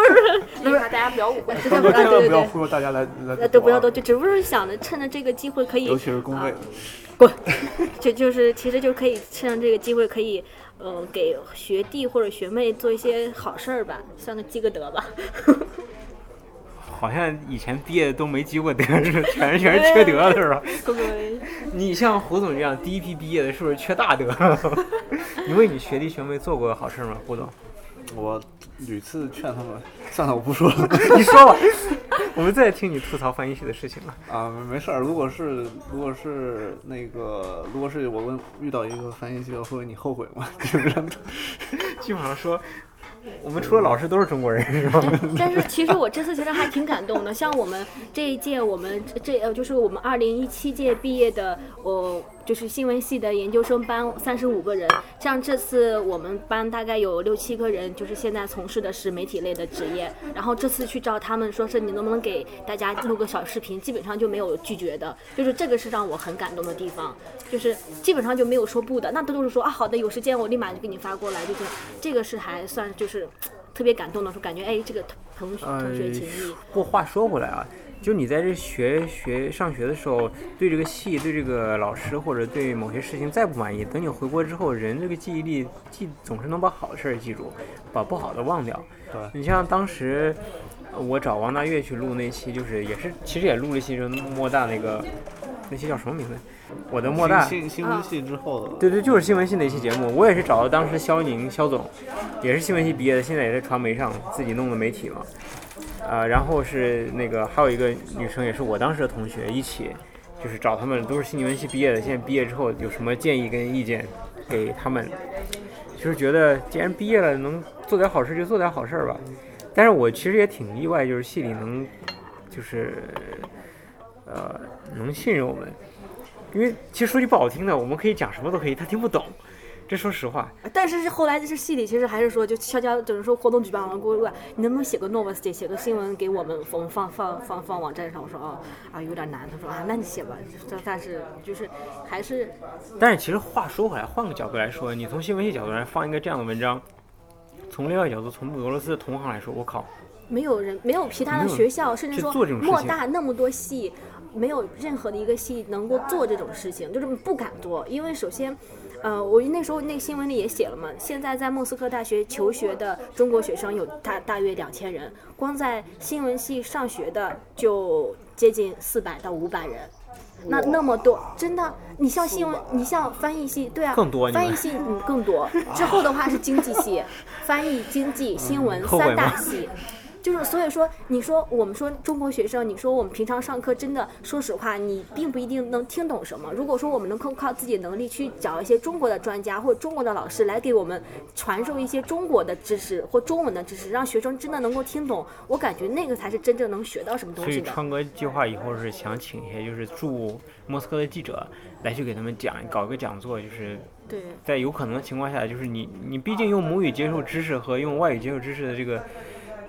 I: (laughs)
G: 不是 (laughs)
J: 大家不要误会。
K: 千
G: 啊，对对对，
K: 万不要忽悠大家来来
G: 呃，都不要都，就只不过是想着趁着这个机会可以
I: 尤其是公费的。
G: 滚，就就是其实就可以趁着这个机会可以，呃，给学弟或者学妹做一些好事儿吧，算个积个德吧。
H: 好像以前毕业的都没积过德，是吧全是全是缺德的是吧？(laughs)
G: 对，
H: 你像胡总这样第一批毕业的，是不是缺大德？(laughs) 你为你学弟学妹做过好事吗？胡总，
I: 我屡次劝他们，算了，我不说了。
H: 你说吧，我们再听你吐槽翻译系的事情了。
I: 啊，没没事儿。如果是如果是那个，如果是我问遇到一个翻译系的，会你后悔吗？基本上？
H: 基本上说，我们除了老师都是中国人，是吧？(laughs)
G: 但是其实我这次其实还挺感动的，像我们这一届，我们这呃就是我们二零一七届毕业的，我，就是新闻系的研究生班三十五个人，像这次我们班大概有六七个人，就是现在从事的是媒体类的职业，然后这次去找他们说是你能不能给大家录个小视频，基本上就没有拒绝的，就是这个是让我很感动的地方，就是基本上就没有说不的，那都是说啊好的，有时间我立马就给你发过来，就是，这个是还算就是。特别感动的，说感觉哎，这个同同学情谊，
H: 不过话说回来啊，就你在这学学上学的时候，对这个系、对这个老师或者对某些事情再不满意，等你回国之后，人这个记忆力记总是能把好的事儿记住，把不好的忘掉。
I: 对
H: 你像当时我找王大岳去录那期，就是也是其实也录了一期，就是莫大那个那期叫什么名字？我的莫大
I: 新新新闻系之后的，
H: 对对，就是新闻系那期节目，我也是找到当时肖宁肖总，也是新闻系毕业的，现在也在传媒上自己弄的媒体嘛。啊、然后是那个还有一个女生，也是我当时的同学，一起就是找他们，都是新闻系毕业的，现在毕业之后有什么建议跟意见给他们，就是觉得既然毕业了，能做点好事就做点好事吧。但是我其实也挺意外，就是系里能就是呃能信任我们，因为其实说句不好听的，我们可以讲什么都可以，他听不懂。这说实话，
G: 但是后来就是系里其实还是说，就悄悄就是说活动举办完过后，你能不能写个 novosti，写个新闻给我们，我们放放放放网站上？我说哦啊有点难，他说啊那你写吧，但但是就是还是
H: 但是其实话说回来，换个角度来说，你从新闻系角度来放一个这样的文章，从另外角度，从俄罗斯的同行来说，我靠，
G: 没有人没有其他的学校，甚至说莫大那么多系，没有任何的一个系能够做这种事情，就是不敢做，因为首先。呃，我那时候那个新闻里也写了嘛，现在在莫斯科大学求学的中国学生有大大约两千人，光在新闻系上学的就接近四百到五百人。那那么多，真的，你像新闻，你像翻译系，对啊，
H: 更多
G: 翻译系嗯更多。之后的话是经济系，翻译、经济、新闻三大
H: 吗
G: 系。就是所以说，你说我们说中国学生，你说我们平常上课真的，说实话，你并不一定能听懂什么。如果说我们能够靠自己能力去找一些中国的专家或者中国的老师来给我们传授一些中国的知识或中文的知识，让学生真的能够听懂，我感觉那个才是真正能学到什么东西
H: 所以。川哥计划以后是想请一些就是驻莫斯科的记者来去给他们讲，搞个讲座，就是
G: 对，
H: 在有可能的情况下，就是你你毕竟用母语接受知识和用外语接受知识的这个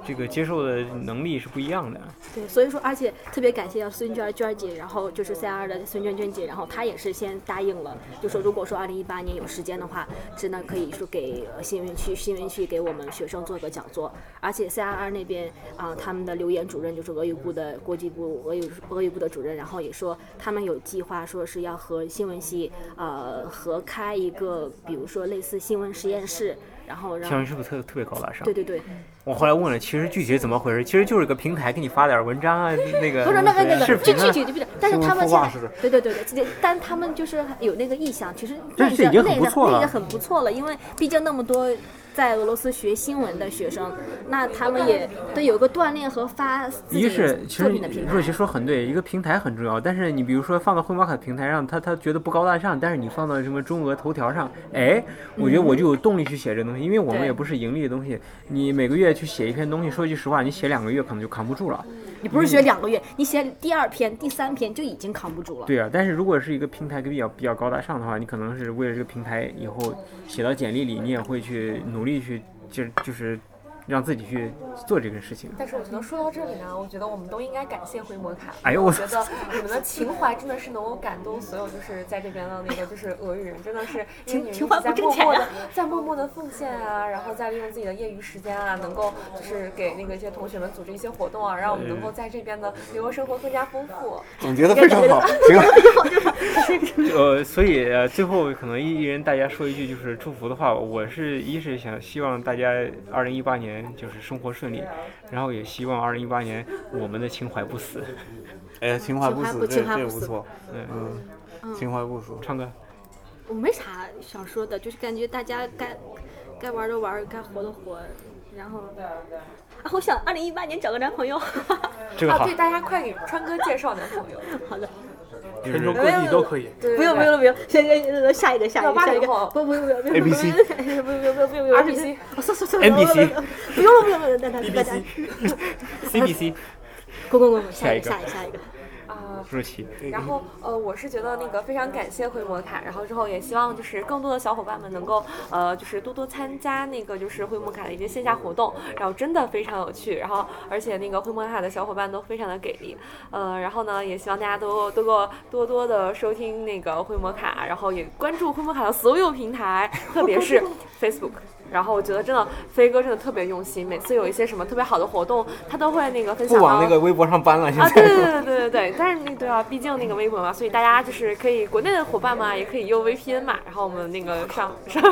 H: 这个接受的能力是不一样的。
G: 对，所以说，而且特别感谢要孙娟娟姐，然后就是 CR 的孙娟娟姐，然后她也是先答应了，就说如果说二零一八年有时间的话，真的可以说给新闻区新闻区给我们学生做个讲座，而且 CRR 那边啊、他们的留言主任就是俄语部的国际部俄语俄语部的主任，然后也说他们有计划说是要和新闻系呃合开一个，比如说类似新闻实验室，然后让
H: 新闻是不是特特别高大上？
G: 对对对，
H: 我后来问了，其实具体怎么回事？其实就是个平台，给你发点文章啊，(laughs) 那个
G: 不是那个那个，
H: 视频啊。
G: 具具体就不是，但是他们现在对对对对，但他们就是有那个意向，其实那
H: 已经
G: 那个
H: 不错了
G: 那个很不错了，因为毕竟那么多在俄罗斯学新闻的学生，那他们也得有个锻炼和发自己
H: 一是其实
G: 作品的平台。
H: 若琪说很对，一个平台很重要，但是你比如说放到灰马卡平台上，他他觉得不高大上，但是你放到什么中俄头条上，哎，我觉得我就有动力去写这东西，因为我们也不是盈利的东西，你每个月去写一篇东西，说句实话，你写两个月可能就扛不住了。
G: 你不是学两个月，你写第二篇、第三篇就已经扛不住了。
H: 对啊，但是如果是一个平台比较比较高大上的话，你可能是为了这个平台以后写到简历里，你也会去努力去，就就是让自己去做这个事情。
J: 但是我觉得说到这里呢，我觉得我们都应该感谢回摩卡。
H: 哎呦我
J: 我觉得你们的情怀真的是能够感动所有就是在这边的那个就是俄语人，真的是 (laughs) 因为你们在默默的在默默的奉献啊，然后在利用自己的业余时间啊，能够就是给那个一些同学们组织一些活动啊，让我们能够在这边的留游生活更加丰富。
I: 总结的非常好，(laughs) 行。(laughs)
H: 呃，所以呃最后可能一一人大家说一句就是祝福的话，我是一是想希望大家二零一八年就是生活顺利，然后也希望二零一八年我们的情怀不死。(laughs)
I: 哎呀，情怀不死，这
G: 情怀不死
I: 这不错，
H: 嗯，
I: 嗯，情怀不死。
H: 唱歌，
G: 我没啥想说的，就是感觉大家该该玩的玩，该活的活，然后啊，我想二零一八年找个男朋友。
J: 啊，
H: 这个好
J: 对，，大家快给川哥介绍男朋友。(laughs)
G: 好的，
K: 全球各地都可以。
G: 不用不用不用，下一个下一个下一个下一个，不不不不不不
I: ABC
G: 不不不不不
J: RBC
G: 算算算
H: NBC
G: 不用了不用了，大家大家
H: CBC
G: 滚滚滚滚，下一
H: 下一个
G: 个下一个下一个。
J: 啊，(laughs) 然后呃，我是觉得那个非常感谢灰摩卡，然后之后也希望就是更多的小伙伴们能够呃就是多多参加那个就是灰摩卡的一些线下活动，然后真的非常有趣，然后而且那个灰摩卡的小伙伴都非常的给力，呃，然后呢也希望大家都多多多多的收听那个灰摩卡，然后也关注灰摩卡的所有平台，特别是 (laughs) Facebook。然后我觉得真的飞哥真的特别用心，每次有一些什么特别好的活动，他都会那个分享到
H: 不往那个微博上搬了，现
J: 啊，对对对对对对，但是那对啊，毕竟那个微博嘛，所以大家就是可以国内的伙伴嘛，也可以用 VPN 嘛，然后我们那个上上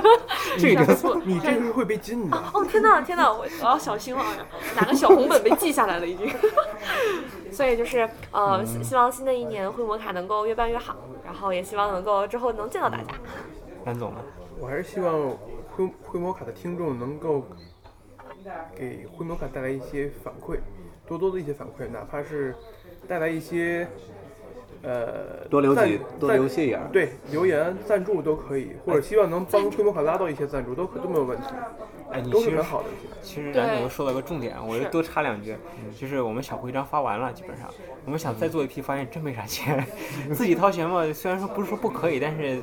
H: 这个
J: 上
K: 你这个会被禁的。
J: 哦天呐天呐，我我要小心了，哪个小红本被记下来了已经。所以就是呃，希希望新的一年会摩卡能够越办越好，然后也希望能够之后能见到大家。
H: 潘总呢？
K: 我还是希望灰灰摩卡的听众能够给灰摩卡带来一些反馈，多多的一些反馈，哪怕是带来一些呃
I: 多留
K: 赞
I: 几多
K: 赞
I: 留些眼
K: 对留言赞助都可以，或者希望能帮灰摩卡拉到一些赞助，都可都没有问题，
H: 哎，你其实
K: 很好的一些。
H: 其实
J: 对
H: 蓝总又说到个重点，我就多插两句，就是我们小徽章发完了，基本上我们想再做一批，发现真没啥钱，(laughs) 自己掏钱嘛。虽然说不是说不可以，但是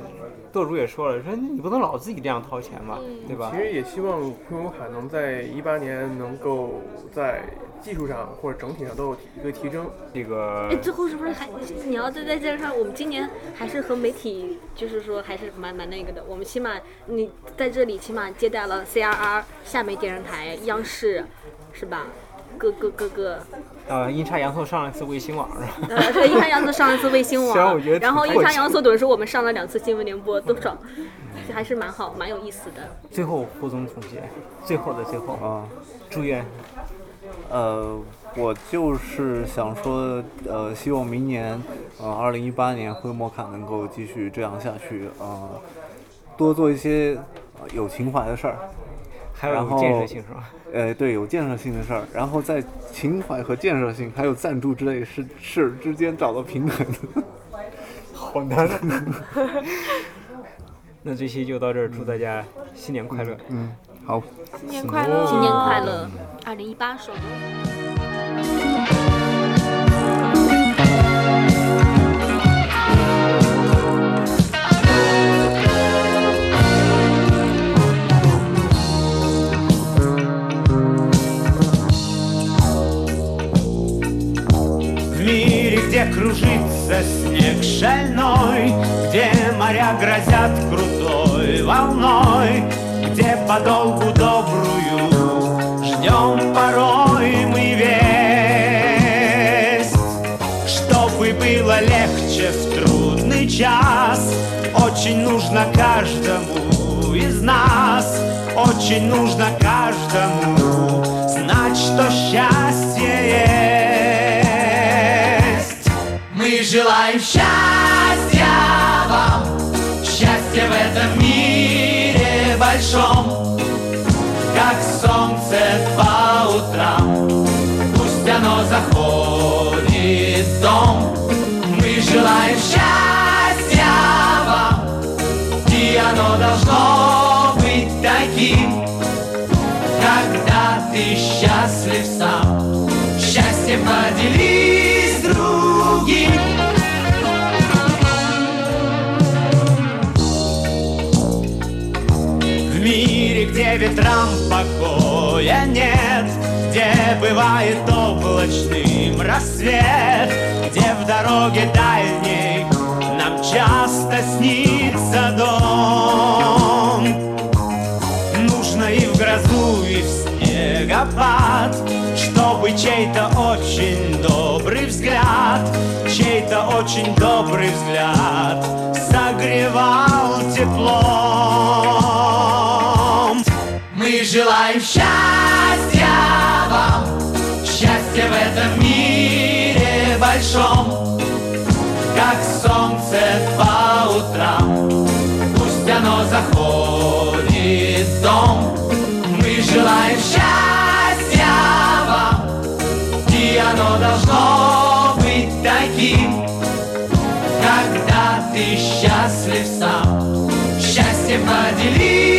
H: 舵主也说了，说你不能老自己这样掏钱嘛，对吧
K: 其？实也希望灰摩卡能在一八年能够在技术上或者整体上都有一个提升。
H: 这个
G: 哎，最后是不是还你要再再加上我们今年还是和媒体，就是说还是蛮蛮那个的。我们起码你在这里起码接待了 CRR、厦门电视台、央视，是吧？各各各个，
H: 呃阴差阳错上了一次卫星网是吧？
G: 呃，对，阴差阳错上了一次卫星
H: 虽然 (laughs) 我觉得
G: 网，然后阴差阳错等于说我们上了两次新闻联播，多少，这还是蛮好，蛮有意思的。
H: 最后胡总总结，最后的最后，
I: 啊，
H: 祝愿
I: 呃，我就是想说，呃，希望明年，呃，二零一八年灰摩卡能够继续这样下去，呃，多做一些、呃有情怀的事儿，
H: 还有有
I: 然后
H: 建设性是吧？
I: 呃，对，有建设性的事儿，然后在情怀和建设性还有赞助之类事事儿之间找到平衡。
H: 好难啊。(laughs) 那这期就到这儿，祝大家新年快乐。
I: 嗯，好。
J: 新年快乐！
G: 新年快乐，二零一八首
L: кружится снег шальной, Где моря грозят крутой волной, Где подолгу добрую ждем порой мы весть, Чтобы было легче в трудный час, Очень нужно каждому из нас, Очень нужно каждому знать, что счастье есть. Желаем счастья вам, счастья в этом мире большом. как солнце по утрам. Пусть оно заходит в дом, мы желаем счастья вам, и оно должно где ветрам покоя нет, где бывает облачным рассвет, где в дороге дальней нам часто снится дом. Нужно и в грозу, и в снегопад, чтобы чей-то очень добрый взгляд, чей-то очень добрый взгляд согревал теплом. Желаем счастья вам, счастья в этом мире большом, как солнце по утрам. Пусть оно заходит в дом, мы желаем счастья вам, и оно должно быть таким, когда ты счастлив сам. Счастье поделись